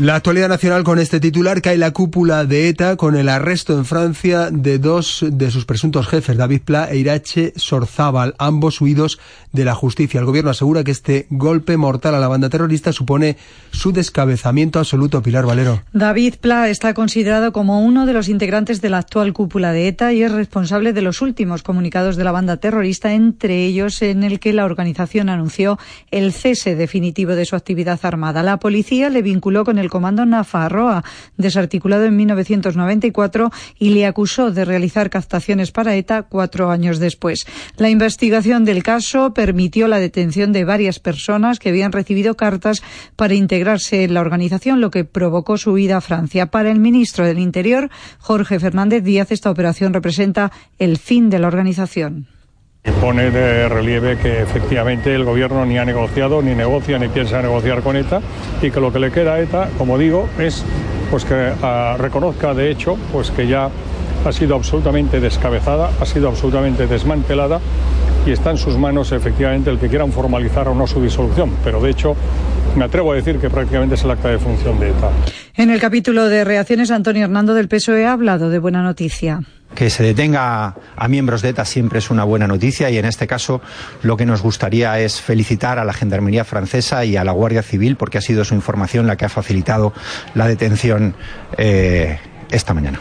[SPEAKER 1] La actualidad nacional con este titular cae la cúpula de ETA con el arresto en Francia de dos de sus presuntos jefes, David Pla e Irache Sorzábal, ambos huidos de la justicia. El gobierno asegura que este golpe mortal a la banda terrorista supone su descabezamiento absoluto. Pilar Valero.
[SPEAKER 26] David Pla está considerado como uno de los integrantes de la actual cúpula de ETA y es responsable de los últimos comunicados de la banda terrorista, entre ellos en el que la organización anunció el cese definitivo de su actividad armada. La policía le vinculó con el Comando Nafarroa, desarticulado en 1994, y le acusó de realizar captaciones para ETA cuatro años después. La investigación del caso permitió la detención de varias personas que habían recibido cartas para integrarse en la organización, lo que provocó su huida a Francia. Para el ministro del Interior, Jorge Fernández Díaz, esta operación representa el fin de la organización.
[SPEAKER 40] Pone de relieve que efectivamente el gobierno ni ha negociado, ni negocia, ni piensa negociar con ETA y que lo que le queda a ETA, como digo, es pues que uh, reconozca de hecho pues que ya ha sido absolutamente descabezada, ha sido absolutamente desmantelada y está en sus manos efectivamente el que quieran formalizar o no su disolución. Pero de hecho me atrevo a decir que prácticamente es el acta de función de ETA.
[SPEAKER 26] En el capítulo de reacciones, Antonio Hernando del PSOE ha hablado de buena noticia.
[SPEAKER 35] Que se detenga a miembros de ETA siempre es una buena noticia y en este caso lo que nos gustaría es felicitar a la Gendarmería francesa y a la Guardia Civil porque ha sido su información la que ha facilitado la detención eh, esta mañana.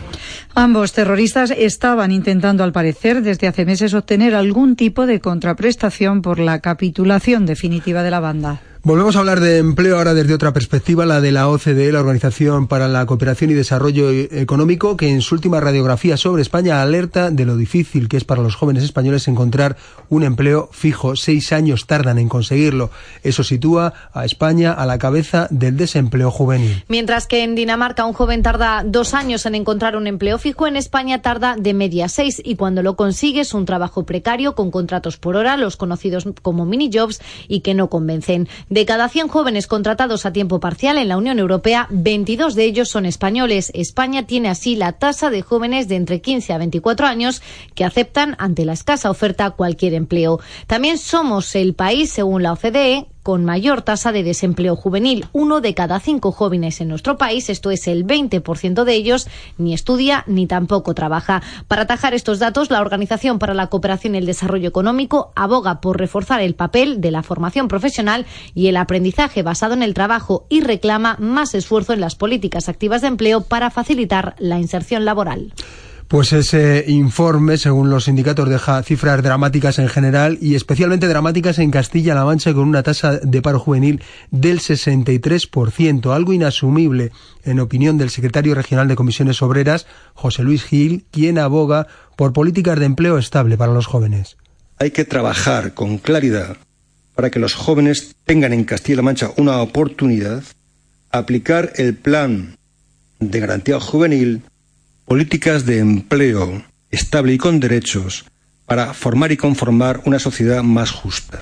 [SPEAKER 26] Ambos terroristas estaban intentando, al parecer, desde hace meses obtener algún tipo de contraprestación por la capitulación definitiva de la banda.
[SPEAKER 1] Volvemos a hablar de empleo ahora desde otra perspectiva, la de la OCDE, la Organización para la Cooperación y Desarrollo Económico, que en su última radiografía sobre España alerta de lo difícil que es para los jóvenes españoles encontrar un empleo fijo. Seis años tardan en conseguirlo. Eso sitúa a España a la cabeza del desempleo juvenil.
[SPEAKER 31] Mientras que en Dinamarca un joven tarda dos años en encontrar un empleo fijo, en España tarda de media seis y cuando lo consigues un trabajo precario con contratos por hora, los conocidos como mini jobs y que no convencen. De cada 100 jóvenes contratados a tiempo parcial en la Unión Europea, 22 de ellos son españoles. España tiene así la tasa de jóvenes de entre 15 a 24 años que aceptan ante la escasa oferta cualquier empleo. También somos el país, según la OCDE, con mayor tasa de desempleo juvenil. Uno de cada cinco jóvenes en nuestro país, esto es el 20% de ellos, ni estudia ni tampoco trabaja. Para atajar estos datos, la Organización para la Cooperación y el Desarrollo Económico aboga por reforzar el papel de la formación profesional y el aprendizaje basado en el trabajo y reclama más esfuerzo en las políticas activas de empleo para facilitar la inserción laboral.
[SPEAKER 1] Pues ese informe, según los sindicatos, deja cifras dramáticas en general y especialmente dramáticas en Castilla-La Mancha con una tasa de paro juvenil del 63%, algo inasumible en opinión del secretario regional de Comisiones Obreras, José Luis Gil, quien aboga por políticas de empleo estable para los jóvenes.
[SPEAKER 4] Hay que trabajar con claridad para que los jóvenes tengan en Castilla-La Mancha una oportunidad, aplicar el plan de garantía juvenil políticas de empleo estable y con derechos para formar y conformar una sociedad más justa.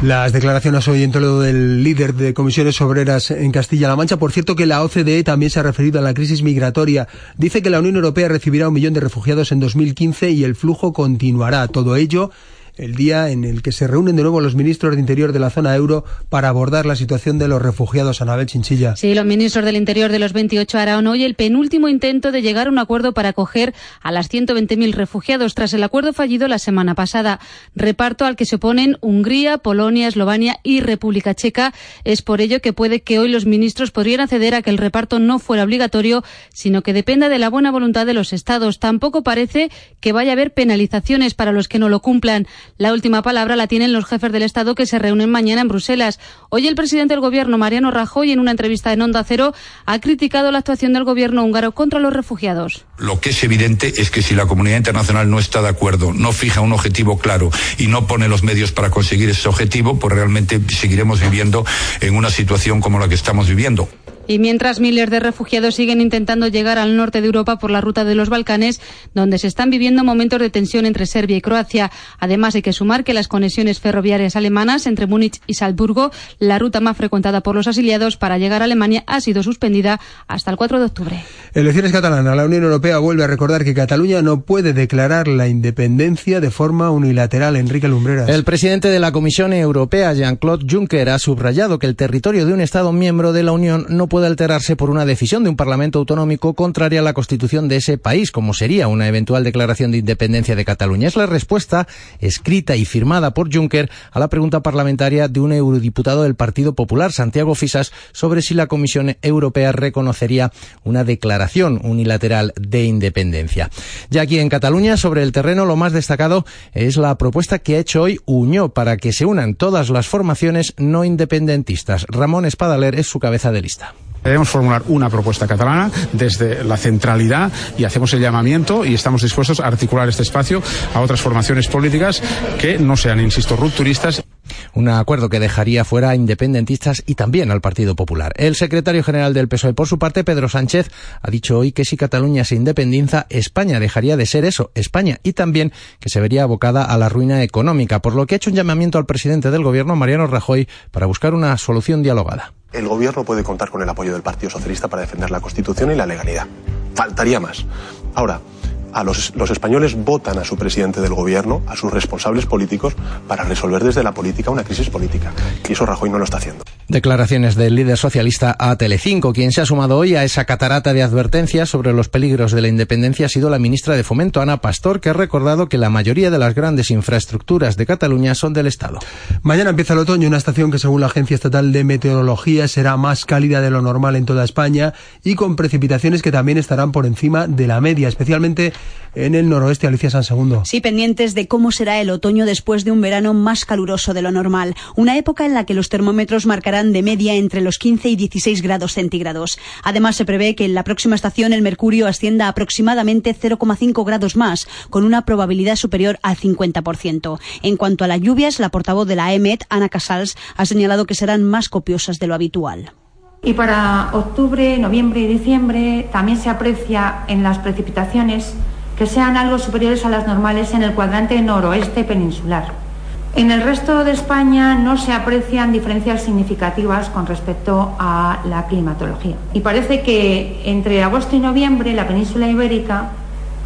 [SPEAKER 1] Las declaraciones hoy en del líder de comisiones obreras en Castilla-La Mancha. Por cierto que la OCDE también se ha referido a la crisis migratoria. Dice que la Unión Europea recibirá un millón de refugiados en 2015 y el flujo continuará. Todo ello el día en el que se reúnen de nuevo los ministros de Interior de la zona euro para abordar la situación de los refugiados. Anabel Chinchilla.
[SPEAKER 41] Sí, los ministros del Interior de los 28 harán hoy el penúltimo intento de llegar a un acuerdo para acoger a las 120.000 refugiados tras el acuerdo fallido la semana pasada. Reparto al que se oponen Hungría, Polonia, Eslovenia y República Checa. Es por ello que puede que hoy los ministros podrían acceder a que el reparto no fuera obligatorio, sino que dependa de la buena voluntad de los Estados. Tampoco parece que vaya a haber penalizaciones para los que no lo cumplan. La última palabra la tienen los jefes del Estado que se reúnen mañana en Bruselas. Hoy el presidente del Gobierno, Mariano Rajoy, en una entrevista en Onda Cero, ha criticado la actuación del Gobierno húngaro contra los refugiados.
[SPEAKER 10] Lo que es evidente es que si la comunidad internacional no está de acuerdo, no fija un objetivo claro y no pone los medios para conseguir ese objetivo, pues realmente seguiremos viviendo en una situación como la que estamos viviendo.
[SPEAKER 41] Y mientras miles de refugiados siguen intentando llegar al norte de Europa por la ruta de los Balcanes, donde se están viviendo momentos de tensión entre Serbia y Croacia. Además, hay que sumar que las conexiones ferroviarias alemanas entre Múnich y Salzburgo, la ruta más frecuentada por los asiliados para llegar a Alemania, ha sido suspendida hasta el 4 de octubre.
[SPEAKER 1] Elecciones catalanas. La Unión Europea vuelve a recordar que Cataluña no puede declarar la independencia de forma unilateral. Enrique Lumbreras.
[SPEAKER 42] El presidente de la Comisión Europea, Jean-Claude Juncker, ha subrayado que el territorio de un Estado miembro de la Unión no puede alterarse por una decisión de un Parlamento autonómico contraria a la Constitución de ese país, como sería una eventual declaración de independencia de Cataluña. Es la respuesta escrita y firmada por Juncker a la pregunta parlamentaria de un eurodiputado del Partido Popular, Santiago Fisas, sobre si la Comisión Europea reconocería una declaración unilateral de independencia. Ya aquí en Cataluña, sobre el terreno, lo más destacado es la propuesta que ha hecho hoy Uñó para que se unan todas las formaciones no independentistas. Ramón Espadaler es su cabeza de lista.
[SPEAKER 43] Debemos formular una propuesta catalana desde la centralidad y hacemos el llamamiento y estamos dispuestos a articular este espacio a otras formaciones políticas que no sean, insisto, rupturistas.
[SPEAKER 42] Un acuerdo que dejaría fuera a independentistas y también al Partido Popular. El secretario general del PSOE, por su parte, Pedro Sánchez, ha dicho hoy que si Cataluña se independiza, España dejaría de ser eso, España, y también que se vería abocada a la ruina económica, por lo que ha hecho un llamamiento al presidente del gobierno, Mariano Rajoy, para buscar una solución dialogada.
[SPEAKER 44] El gobierno puede contar con el apoyo del Partido Socialista para defender la Constitución y la legalidad. Faltaría más. Ahora, a los, los, españoles votan a su presidente del gobierno, a sus responsables políticos, para resolver desde la política una crisis política. Y eso Rajoy no lo está haciendo.
[SPEAKER 42] Declaraciones del líder socialista a Telecinco. Quien se ha sumado hoy a esa catarata de advertencias sobre los peligros de la independencia ha sido la ministra de Fomento, Ana Pastor, que ha recordado que la mayoría de las grandes infraestructuras de Cataluña son del Estado.
[SPEAKER 1] Mañana empieza el otoño, una estación que según la Agencia Estatal de Meteorología será más cálida de lo normal en toda España y con precipitaciones que también estarán por encima de la media, especialmente en el noroeste, Alicia San Segundo.
[SPEAKER 32] Sí, pendientes de cómo será el otoño después de un verano más caluroso de lo normal. Una época en la que los termómetros marcarán de media entre los 15 y 16 grados centígrados. Además, se prevé que en la próxima estación el mercurio ascienda aproximadamente 0,5 grados más, con una probabilidad superior al 50%. En cuanto a las lluvias, la portavoz de la EMET, Ana Casals, ha señalado que serán más copiosas de lo habitual.
[SPEAKER 40] Y para octubre, noviembre y diciembre también se aprecia en las precipitaciones sean algo superiores a las normales en el cuadrante noroeste peninsular. En el resto de España no se aprecian diferencias significativas con respecto a la climatología. Y parece que entre agosto y noviembre la península ibérica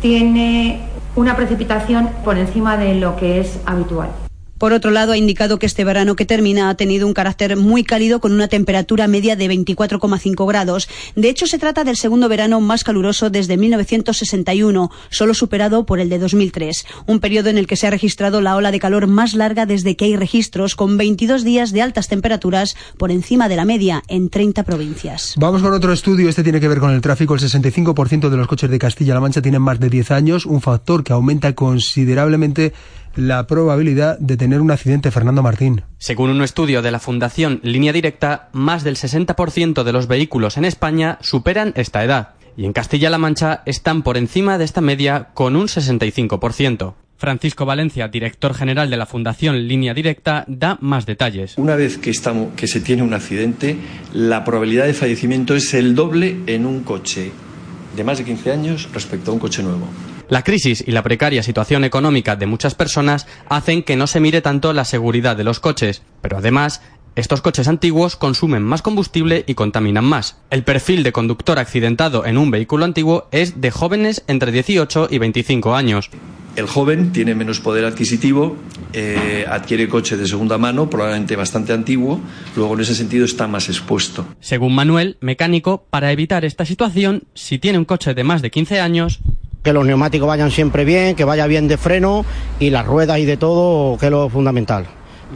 [SPEAKER 40] tiene una precipitación por encima de lo que es habitual.
[SPEAKER 32] Por otro lado, ha indicado que este verano que termina ha tenido un carácter muy cálido con una temperatura media de 24,5 grados. De hecho, se trata del segundo verano más caluroso desde 1961, solo superado por el de 2003, un periodo en el que se ha registrado la ola de calor más larga desde que hay registros, con 22 días de altas temperaturas por encima de la media en 30 provincias.
[SPEAKER 1] Vamos con otro estudio, este tiene que ver con el tráfico. El 65% de los coches de Castilla-La Mancha tienen más de 10 años, un factor que aumenta considerablemente la probabilidad de tener un accidente, Fernando Martín.
[SPEAKER 45] Según un estudio de la Fundación Línea Directa, más del 60% de los vehículos en España superan esta edad y en Castilla-La Mancha están por encima de esta media con un 65%. Francisco Valencia, director general de la Fundación Línea Directa, da más detalles.
[SPEAKER 46] Una vez que, estamos, que se tiene un accidente, la probabilidad de fallecimiento es el doble en un coche de más de 15 años respecto a un coche nuevo.
[SPEAKER 45] La crisis y la precaria situación económica de muchas personas hacen que no se mire tanto la seguridad de los coches, pero además estos coches antiguos consumen más combustible y contaminan más. El perfil de conductor accidentado en un vehículo antiguo es de jóvenes entre 18 y 25 años.
[SPEAKER 46] El joven tiene menos poder adquisitivo, eh, adquiere coche de segunda mano, probablemente bastante antiguo, luego en ese sentido está más expuesto.
[SPEAKER 45] Según Manuel, mecánico, para evitar esta situación, si tiene un coche de más de 15 años,
[SPEAKER 47] que los neumáticos vayan siempre bien, que vaya bien de freno y las ruedas y de todo, que es lo fundamental.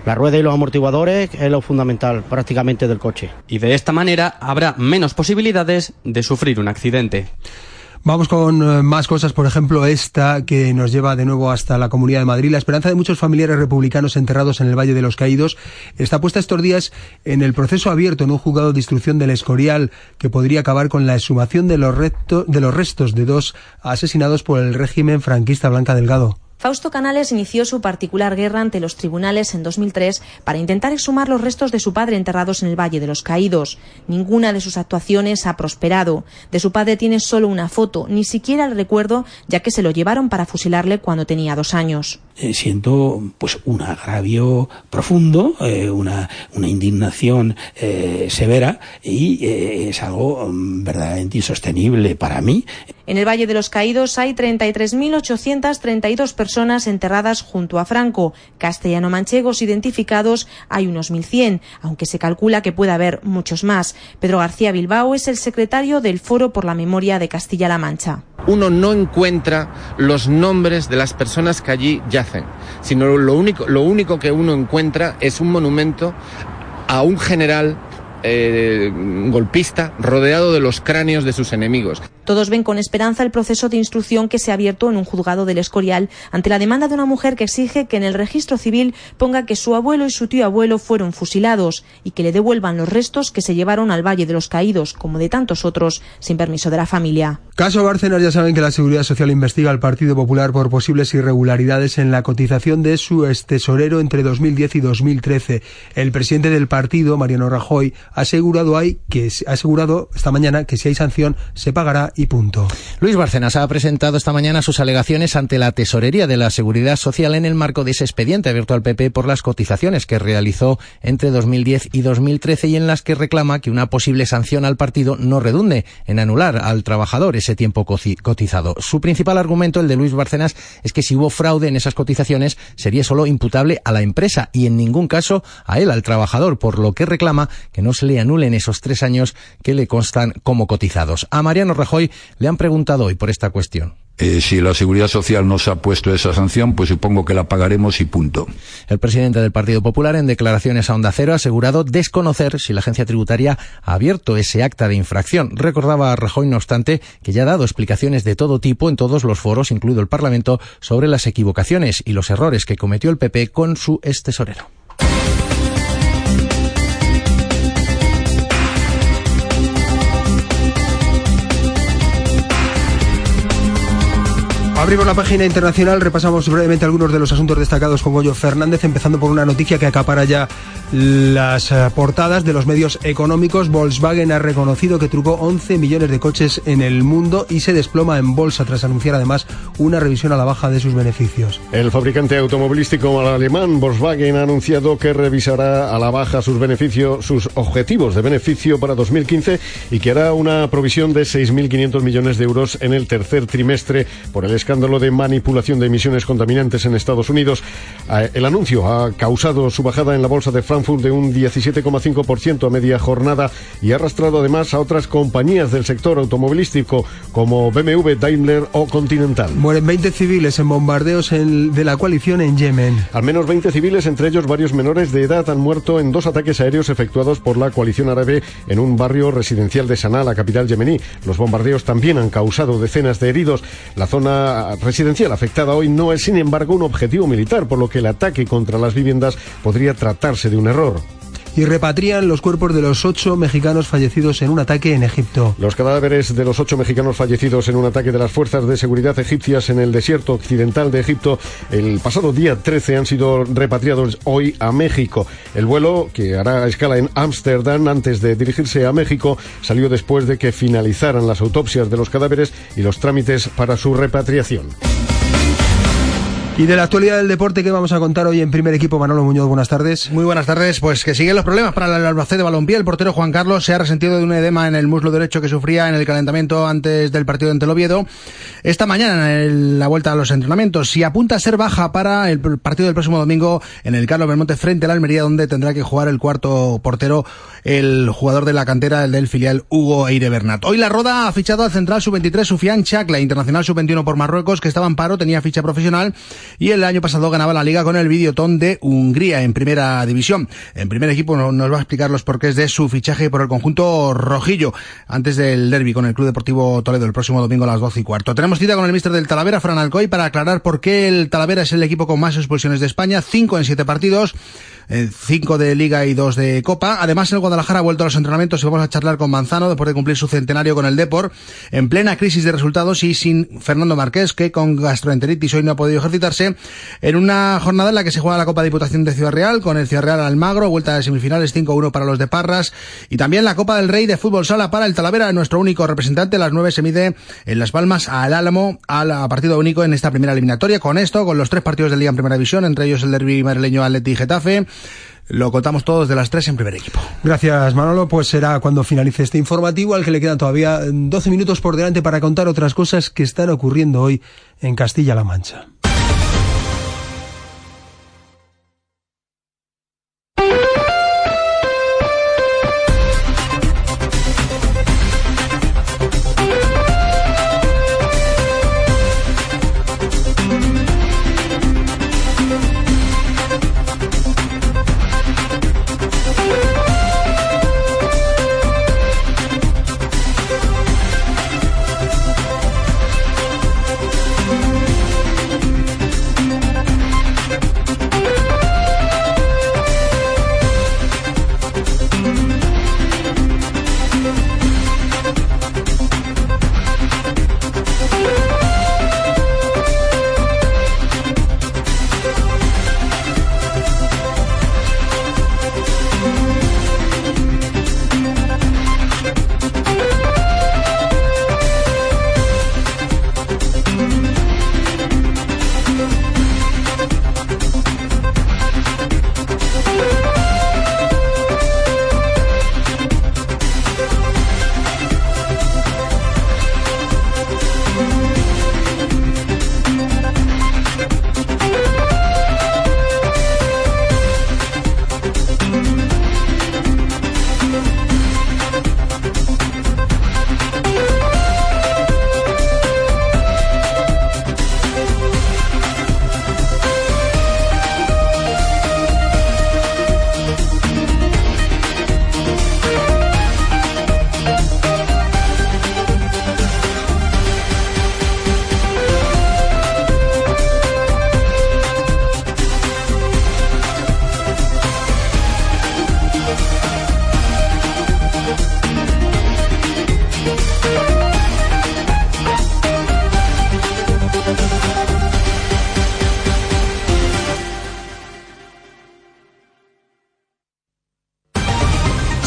[SPEAKER 47] La rueda y los amortiguadores es lo fundamental prácticamente del coche.
[SPEAKER 45] Y de esta manera habrá menos posibilidades de sufrir un accidente.
[SPEAKER 1] Vamos con eh, más cosas, por ejemplo, esta que nos lleva de nuevo hasta la Comunidad de Madrid. La esperanza de muchos familiares republicanos enterrados en el Valle de los Caídos está puesta estos días en el proceso abierto en un juzgado de instrucción del Escorial que podría acabar con la exhumación de los, de los restos de dos asesinados por el régimen franquista Blanca Delgado.
[SPEAKER 48] Fausto Canales inició su particular guerra ante los tribunales en 2003 para intentar exhumar los restos de su padre enterrados en el Valle de los Caídos. Ninguna de sus actuaciones ha prosperado. De su padre tiene solo una foto, ni siquiera el recuerdo, ya que se lo llevaron para fusilarle cuando tenía dos años.
[SPEAKER 49] Eh, siento pues un agravio profundo, eh, una, una, indignación eh, severa y es algo mm, verdaderamente insostenible para mí.
[SPEAKER 48] En el Valle de los Caídos hay 33.832 personas enterradas junto a Franco. Castellano-manchegos identificados hay unos 1.100, aunque se calcula que puede haber muchos más. Pedro García Bilbao es el secretario del Foro por la Memoria de Castilla-La Mancha.
[SPEAKER 50] Uno no encuentra los nombres de las personas que allí yacen, sino lo único, lo único que uno encuentra es un monumento a un general eh, golpista rodeado de los cráneos de sus enemigos.
[SPEAKER 48] Todos ven con esperanza el proceso de instrucción que se ha abierto en un juzgado del Escorial ante la demanda de una mujer que exige que en el registro civil ponga que su abuelo y su tío abuelo fueron fusilados y que le devuelvan los restos que se llevaron al Valle de los Caídos, como de tantos otros, sin permiso de la familia.
[SPEAKER 1] Caso Bárcenas, ya saben que la Seguridad Social investiga al Partido Popular por posibles irregularidades en la cotización de su tesorero entre 2010 y 2013. El presidente del partido, Mariano Rajoy, asegurado, hay que, ha asegurado esta mañana que si hay sanción se pagará y punto.
[SPEAKER 42] Luis Bárcenas ha presentado esta mañana sus alegaciones ante la Tesorería de la Seguridad Social en el marco de ese expediente abierto al PP por las cotizaciones que realizó entre 2010 y 2013 y en las que reclama que una posible sanción al partido no redunde en anular al trabajador ese tiempo cotizado. Su principal argumento, el de Luis Bárcenas, es que si hubo fraude en esas cotizaciones sería solo imputable a la empresa y en ningún caso a él, al trabajador, por lo que reclama que no se le anulen esos tres años que le constan como cotizados. A Mariano Rajoy le han preguntado hoy por esta cuestión.
[SPEAKER 51] Eh, si la Seguridad Social nos ha puesto esa sanción, pues supongo que la pagaremos y punto.
[SPEAKER 42] El presidente del Partido Popular, en declaraciones a Onda Cero, ha asegurado desconocer si la agencia tributaria ha abierto ese acta de infracción. Recordaba a Rajoy, no obstante, que ya ha dado explicaciones de todo tipo en todos los foros, incluido el Parlamento, sobre las equivocaciones y los errores que cometió el PP con su ex tesorero.
[SPEAKER 1] Abrimos la página internacional, repasamos brevemente algunos de los asuntos destacados con Goyo Fernández, empezando por una noticia que acapara ya las eh, portadas de los medios económicos. Volkswagen ha reconocido que trucó 11 millones de coches en el mundo y se desploma en bolsa tras anunciar además una revisión a la baja de sus beneficios.
[SPEAKER 8] El fabricante automovilístico alemán Volkswagen ha anunciado que revisará a la baja sus beneficios, sus objetivos de beneficio para 2015 y que hará una provisión de 6.500 millones de euros en el tercer trimestre por el escándalo escándalo de manipulación de emisiones contaminantes en Estados Unidos. Eh, el anuncio ha causado su bajada en la bolsa de Frankfurt de un 17,5% a media jornada y ha arrastrado además a otras compañías del sector automovilístico como BMW, Daimler o Continental.
[SPEAKER 1] Mueren 20 civiles en bombardeos de la coalición en Yemen.
[SPEAKER 8] Al menos 20 civiles, entre ellos varios menores de edad, han muerto en dos ataques aéreos efectuados por la coalición árabe en un barrio residencial de Sanaa, la capital yemení. Los bombardeos también han causado decenas de heridos. La zona residencial afectada hoy no es, sin embargo, un objetivo militar, por lo que el ataque contra las viviendas podría tratarse de un error
[SPEAKER 1] y repatrian los cuerpos de los ocho mexicanos fallecidos en un ataque en Egipto.
[SPEAKER 8] Los cadáveres de los ocho mexicanos fallecidos en un ataque de las fuerzas de seguridad egipcias en el desierto occidental de Egipto el pasado día 13 han sido repatriados hoy a México. El vuelo, que hará escala en Ámsterdam antes de dirigirse a México, salió después de que finalizaran las autopsias de los cadáveres y los trámites para su repatriación.
[SPEAKER 1] Y de la actualidad del deporte que vamos a contar hoy en primer equipo, Manolo Muñoz, buenas tardes.
[SPEAKER 9] Muy buenas tardes, pues que siguen los problemas para el Albacete de Balompié. El portero Juan Carlos se ha resentido de un edema en el muslo derecho que sufría en el calentamiento antes del partido ante el Oviedo. Esta mañana en la vuelta a los entrenamientos y apunta a ser baja para el partido del próximo domingo en el Carlos Belmonte frente al Almería, donde tendrá que jugar el cuarto portero, el jugador de la cantera del filial Hugo Eire Bernat. Hoy la Roda ha fichado al central sub-23 Sufian Chakla, internacional sub-21 por Marruecos, que estaba en paro, tenía ficha profesional y el año pasado ganaba la liga con el Videoton de Hungría en primera división. En primer equipo nos va a explicar los porqués de su fichaje por el conjunto rojillo antes del derby con el Club Deportivo Toledo el próximo domingo a las 12 y cuarto. Tenemos cita con el mister del Talavera, Fran Alcoy, para aclarar por qué el Talavera es el equipo con más expulsiones de España, cinco en siete partidos. Eh, cinco de Liga y dos de Copa. Además, el Guadalajara ha vuelto a los entrenamientos y vamos a charlar con Manzano después de cumplir su centenario con el Depor, en plena crisis de resultados y sin Fernando Marqués, que con gastroenteritis hoy no ha podido ejercitarse, en una jornada en la que se juega la Copa de Diputación de Ciudad Real, con el Ciudad Real Almagro, vuelta de semifinales 5-1 para los de Parras, y también la Copa del Rey de Fútbol Sala para el Talavera, nuestro único representante. Las nueve se mide en Las Palmas al Álamo, al partido único en esta primera eliminatoria. Con esto, con los tres partidos de Liga en Primera División, entre ellos el derby madrileño Atleti y Getafe, lo contamos todos de las tres en primer equipo.
[SPEAKER 1] Gracias, Manolo. Pues será cuando finalice este informativo, al que le quedan todavía 12 minutos por delante para contar otras cosas que están ocurriendo hoy en Castilla-La Mancha.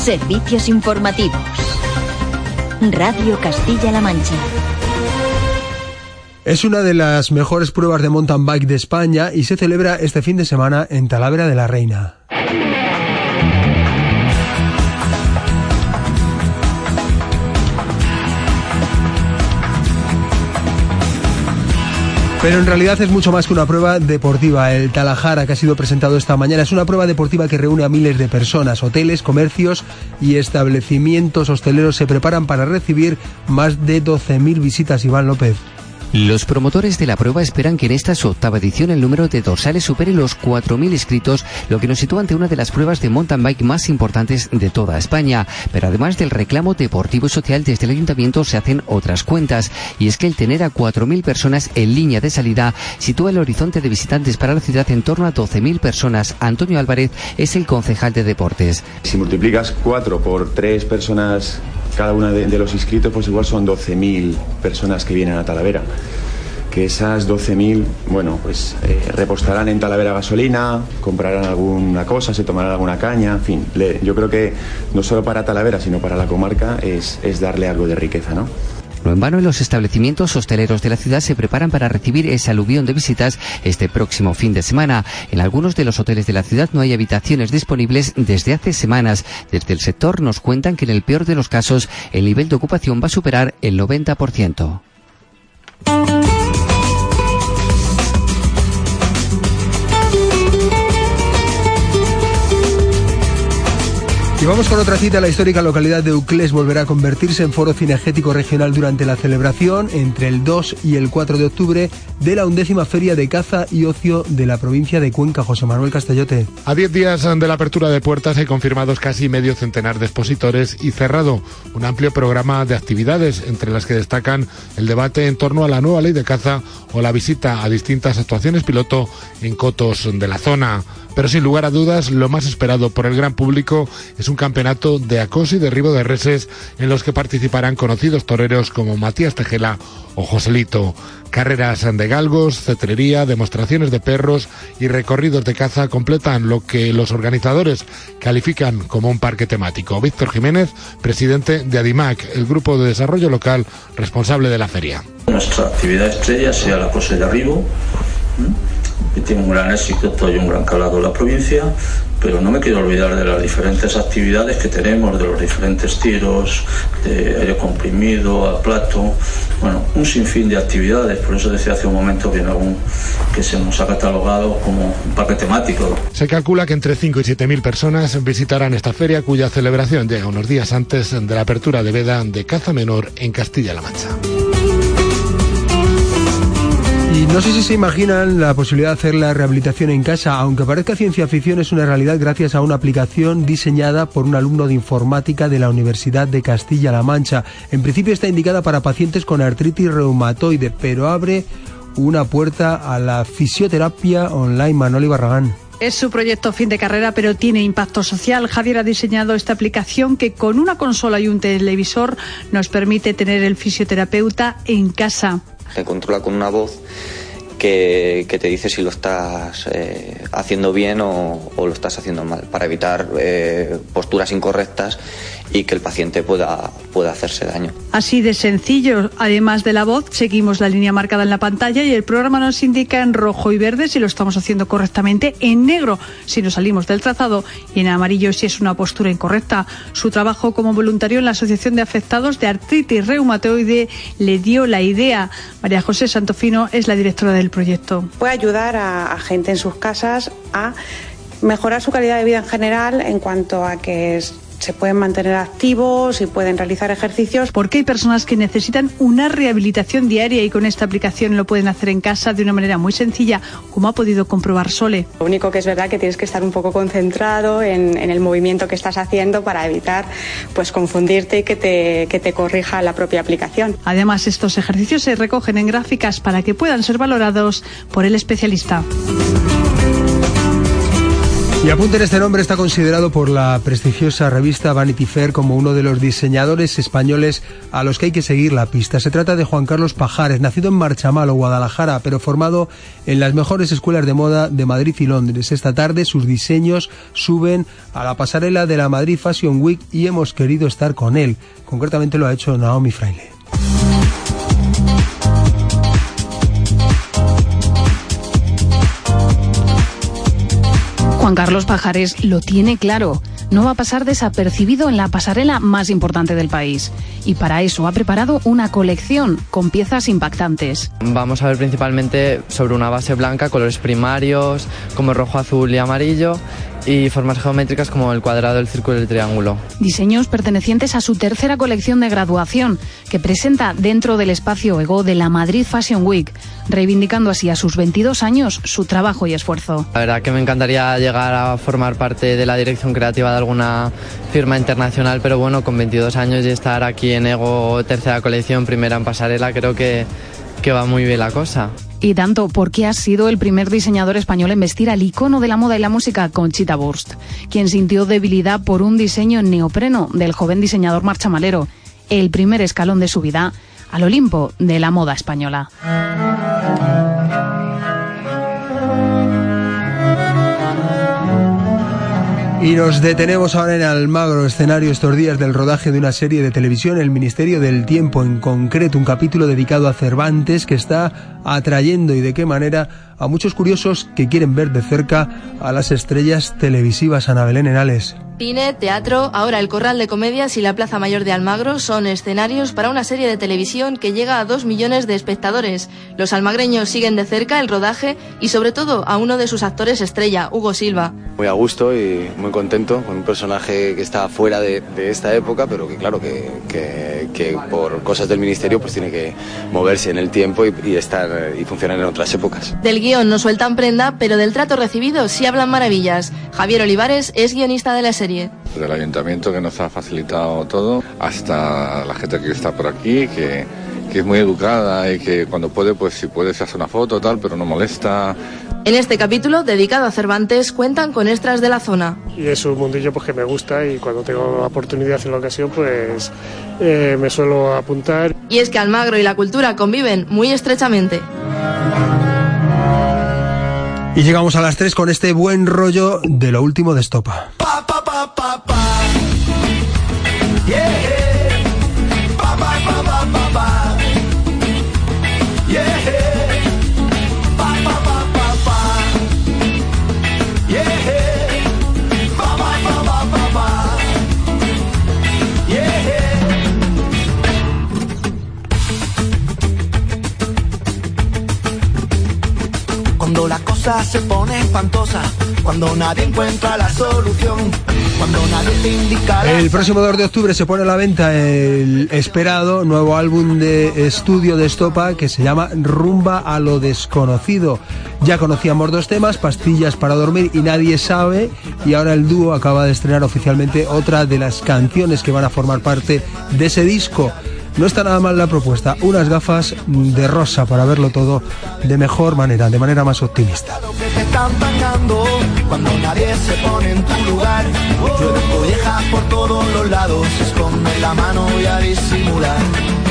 [SPEAKER 52] Servicios informativos. Radio Castilla-La Mancha.
[SPEAKER 1] Es una de las mejores pruebas de mountain bike de España y se celebra este fin de semana en Talavera de la Reina. Pero en realidad es mucho más que una prueba deportiva. El Talajara que ha sido presentado esta mañana es una prueba deportiva que reúne a miles de personas. Hoteles, comercios y establecimientos hosteleros se preparan para recibir más de 12.000 visitas. Iván López.
[SPEAKER 53] Los promotores de la prueba esperan que en esta su octava edición el número de dorsales supere los 4.000 inscritos, lo que nos sitúa ante una de las pruebas de mountain bike más importantes de toda España. Pero además del reclamo deportivo y social, desde el ayuntamiento se hacen otras cuentas. Y es que el tener a 4.000 personas en línea de salida sitúa el horizonte de visitantes para la ciudad en torno a 12.000 personas. Antonio Álvarez es el concejal de deportes.
[SPEAKER 46] Si multiplicas 4 por 3 personas cada una de, los inscritos, pues igual son 12.000 personas que vienen a Talavera. Que esas 12.000, bueno, pues eh, repostarán en Talavera gasolina, comprarán alguna cosa, se tomarán alguna caña, en fin. yo creo que no solo para Talavera, sino para la comarca es, es darle algo de riqueza, ¿no?
[SPEAKER 53] No en vano, los establecimientos hosteleros de la ciudad se preparan para recibir ese aluvión de visitas este próximo fin de semana. En algunos de los hoteles de la ciudad no hay habitaciones disponibles desde hace semanas. Desde el sector nos cuentan que en el peor de los casos el nivel de ocupación va a superar el 90%.
[SPEAKER 1] Y vamos con otra cita. La histórica localidad de Uclés volverá a convertirse en foro cinegético regional durante la celebración entre el 2 y el 4 de octubre de la undécima Feria de Caza y Ocio de la provincia de Cuenca. José Manuel Castellote.
[SPEAKER 32] A 10 días de la apertura de puertas hay confirmados casi medio centenar de expositores y cerrado un amplio programa de actividades, entre las que destacan el debate en torno a la nueva ley de caza o la visita a distintas actuaciones piloto en cotos de la zona. Pero sin lugar a dudas, lo más esperado por el gran público es un campeonato de acoso y derribo de reses en los que participarán conocidos toreros como Matías Tejela o Joselito. Carreras de galgos, cetrería, demostraciones de perros y recorridos de caza completan lo que los organizadores califican como un parque temático. Víctor Jiménez, presidente de ADIMAC, el grupo de desarrollo local responsable de la feria.
[SPEAKER 45] Nuestra actividad estrella sea la acoso y derribo tiene un gran éxito y un gran calado en la provincia, pero no me quiero olvidar de las diferentes actividades que tenemos, de los diferentes tiros, de aire comprimido, a plato, bueno, un sinfín de actividades, por eso decía hace un momento que, algún, que se nos ha catalogado como un parque temático.
[SPEAKER 32] Se calcula que entre 5 y 7 mil personas visitarán esta feria cuya celebración llega unos días antes de la apertura de veda de caza menor en Castilla-La Mancha.
[SPEAKER 1] Y no sé si se imaginan la posibilidad de hacer la rehabilitación en casa, aunque parezca ciencia ficción, es una realidad gracias a una aplicación diseñada por un alumno de informática de la Universidad de Castilla-La Mancha. En principio está indicada para pacientes con artritis reumatoide, pero abre una puerta a la fisioterapia online. Manoli Barragán.
[SPEAKER 54] Es su proyecto fin de carrera, pero tiene impacto social. Javier ha diseñado esta aplicación que con una consola y un televisor nos permite tener el fisioterapeuta en casa
[SPEAKER 55] se controla con una voz que, te dice si lo estás eh, haciendo bien o, lo estás haciendo mal, para evitar eh, posturas incorrectas y que el paciente pueda, pueda hacerse daño.
[SPEAKER 54] Así de sencillo, además de la voz, seguimos la línea marcada en la pantalla y el programa nos indica en rojo y verde si lo estamos haciendo correctamente, en negro si nos salimos del trazado y en amarillo si es una postura incorrecta. Su trabajo como voluntario en la Asociación de Afectados de Artritis Reumatoide le dio la idea. María José Santofino es la directora del proyecto.
[SPEAKER 56] Puede ayudar a, a gente en sus casas a mejorar su calidad de vida en general en cuanto a que se pueden mantener activos y pueden realizar ejercicios.
[SPEAKER 54] Porque hay personas que necesitan una rehabilitación diaria y con esta aplicación lo pueden hacer en casa de una manera muy sencilla, como ha podido comprobar Sole.
[SPEAKER 56] Lo único que es verdad que tienes que estar un poco concentrado en, el movimiento que estás haciendo para evitar pues confundirte y que te, que te corrija la propia aplicación.
[SPEAKER 54] Además, estos ejercicios se recogen en gráficas para que puedan ser valorados por el especialista.
[SPEAKER 1] Y apunten este nombre, está considerado por la prestigiosa revista Vanity Fair como uno de los diseñadores españoles a los que hay que seguir la pista. Se trata de Juan Carlos Pajares, nacido en Marchamalo, Guadalajara, pero formado en las mejores escuelas de moda de Madrid y Londres. Esta tarde sus diseños suben a la pasarela de la Madrid Fashion Week y hemos querido estar con él. Concretamente lo ha hecho Naomi Fraile.
[SPEAKER 44] Juan Carlos Pajares lo tiene claro. No va a pasar desapercibido en la pasarela más importante del país. Y para eso ha preparado una colección con piezas impactantes.
[SPEAKER 57] Vamos a ver principalmente sobre una base blanca, colores primarios como rojo, azul y amarillo y formas geométricas como el cuadrado, el círculo y el triángulo.
[SPEAKER 44] Diseños pertenecientes a su tercera colección de graduación, que presenta dentro del espacio Ego de la Madrid Fashion Week, reivindicando así a sus 22 años su trabajo y esfuerzo.
[SPEAKER 57] La verdad que me encantaría llegar a formar parte de la dirección creativa de alguna firma internacional, pero bueno, con 22 años y estar aquí en Ego, tercera colección, primera en pasarela, creo que, que va muy bien la cosa.
[SPEAKER 44] Y tanto porque ha sido el primer diseñador español en vestir al icono de la moda y la música, Conchita Wurst, quien sintió debilidad por un diseño en neopreno del joven diseñador marchamalero, el primer escalón de su vida al Olimpo de la moda española.
[SPEAKER 1] Y nos detenemos ahora en Almagro, escenario estos días del rodaje de una serie de televisión, El Ministerio del Tiempo, en concreto un capítulo dedicado a Cervantes que está atrayendo y de qué manera a muchos curiosos que quieren ver de cerca a las estrellas televisivas Ana Belén Enales.
[SPEAKER 45] Cine, teatro, ahora el Corral de Comedias y la Plaza Mayor de Almagro son escenarios para una serie de televisión que llega a dos millones de espectadores. Los almagreños siguen de cerca el rodaje y sobre todo a uno de sus actores estrella, Hugo Silva.
[SPEAKER 32] Muy a gusto y muy contento con un personaje que está fuera de, esta época, pero que claro que, que, por cosas del ministerio pues tiene que moverse en el tiempo y, y estar y funcionar en otras épocas.
[SPEAKER 45] Del guion no sueltan prenda, pero del trato recibido sí hablan maravillas. Javier Olivares es guionista de la serie
[SPEAKER 58] Del ayuntamiento que nos ha facilitado todo, hasta la gente que está por aquí, que, que es muy educada y que cuando puede, pues si puede se hace una foto tal, pero no molesta.
[SPEAKER 45] En este capítulo, dedicado a Cervantes, cuentan con extras de la zona.
[SPEAKER 59] Y es un mundillo pues, que me gusta y cuando tengo la oportunidad en la ocasión, pues eh, me suelo apuntar.
[SPEAKER 45] Y es que Almagro y la cultura conviven muy estrechamente.
[SPEAKER 1] Y llegamos a las 3 con este buen rollo de lo último de Estopa.
[SPEAKER 47] Cuando la cosa se pone espantosa, cuando nadie encuentra la solución, cuando nadie te indica...
[SPEAKER 1] El próximo 2 de octubre se pone a la venta el esperado nuevo álbum de estudio de Estopa que se llama Rumba a lo desconocido. Ya conocíamos dos temas, Pastillas para dormir y Nadie sabe, y ahora el dúo acaba de estrenar oficialmente otra de las canciones que van a formar parte de ese disco. No está nada mal la propuesta, unas gafas de rosa para verlo todo de mejor manera, de manera más optimista.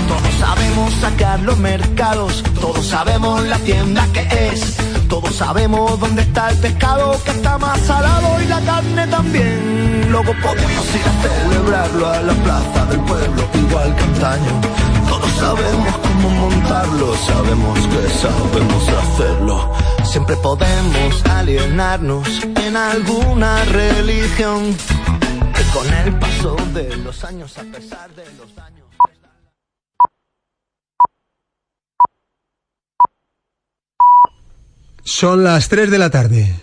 [SPEAKER 47] Todos sabemos sacar los mercados, todos sabemos la tienda que es. Todos sabemos dónde está el pescado que está más salado y la carne también. Luego podemos celebrarlo a la plaza del pueblo, igual que antaño. Todos sabemos cómo montarlo, sabemos que sabemos hacerlo. Siempre podemos alienarnos en alguna religión. Que con el paso de los años, a pesar de los daños.
[SPEAKER 1] Son las 3 de la tarde.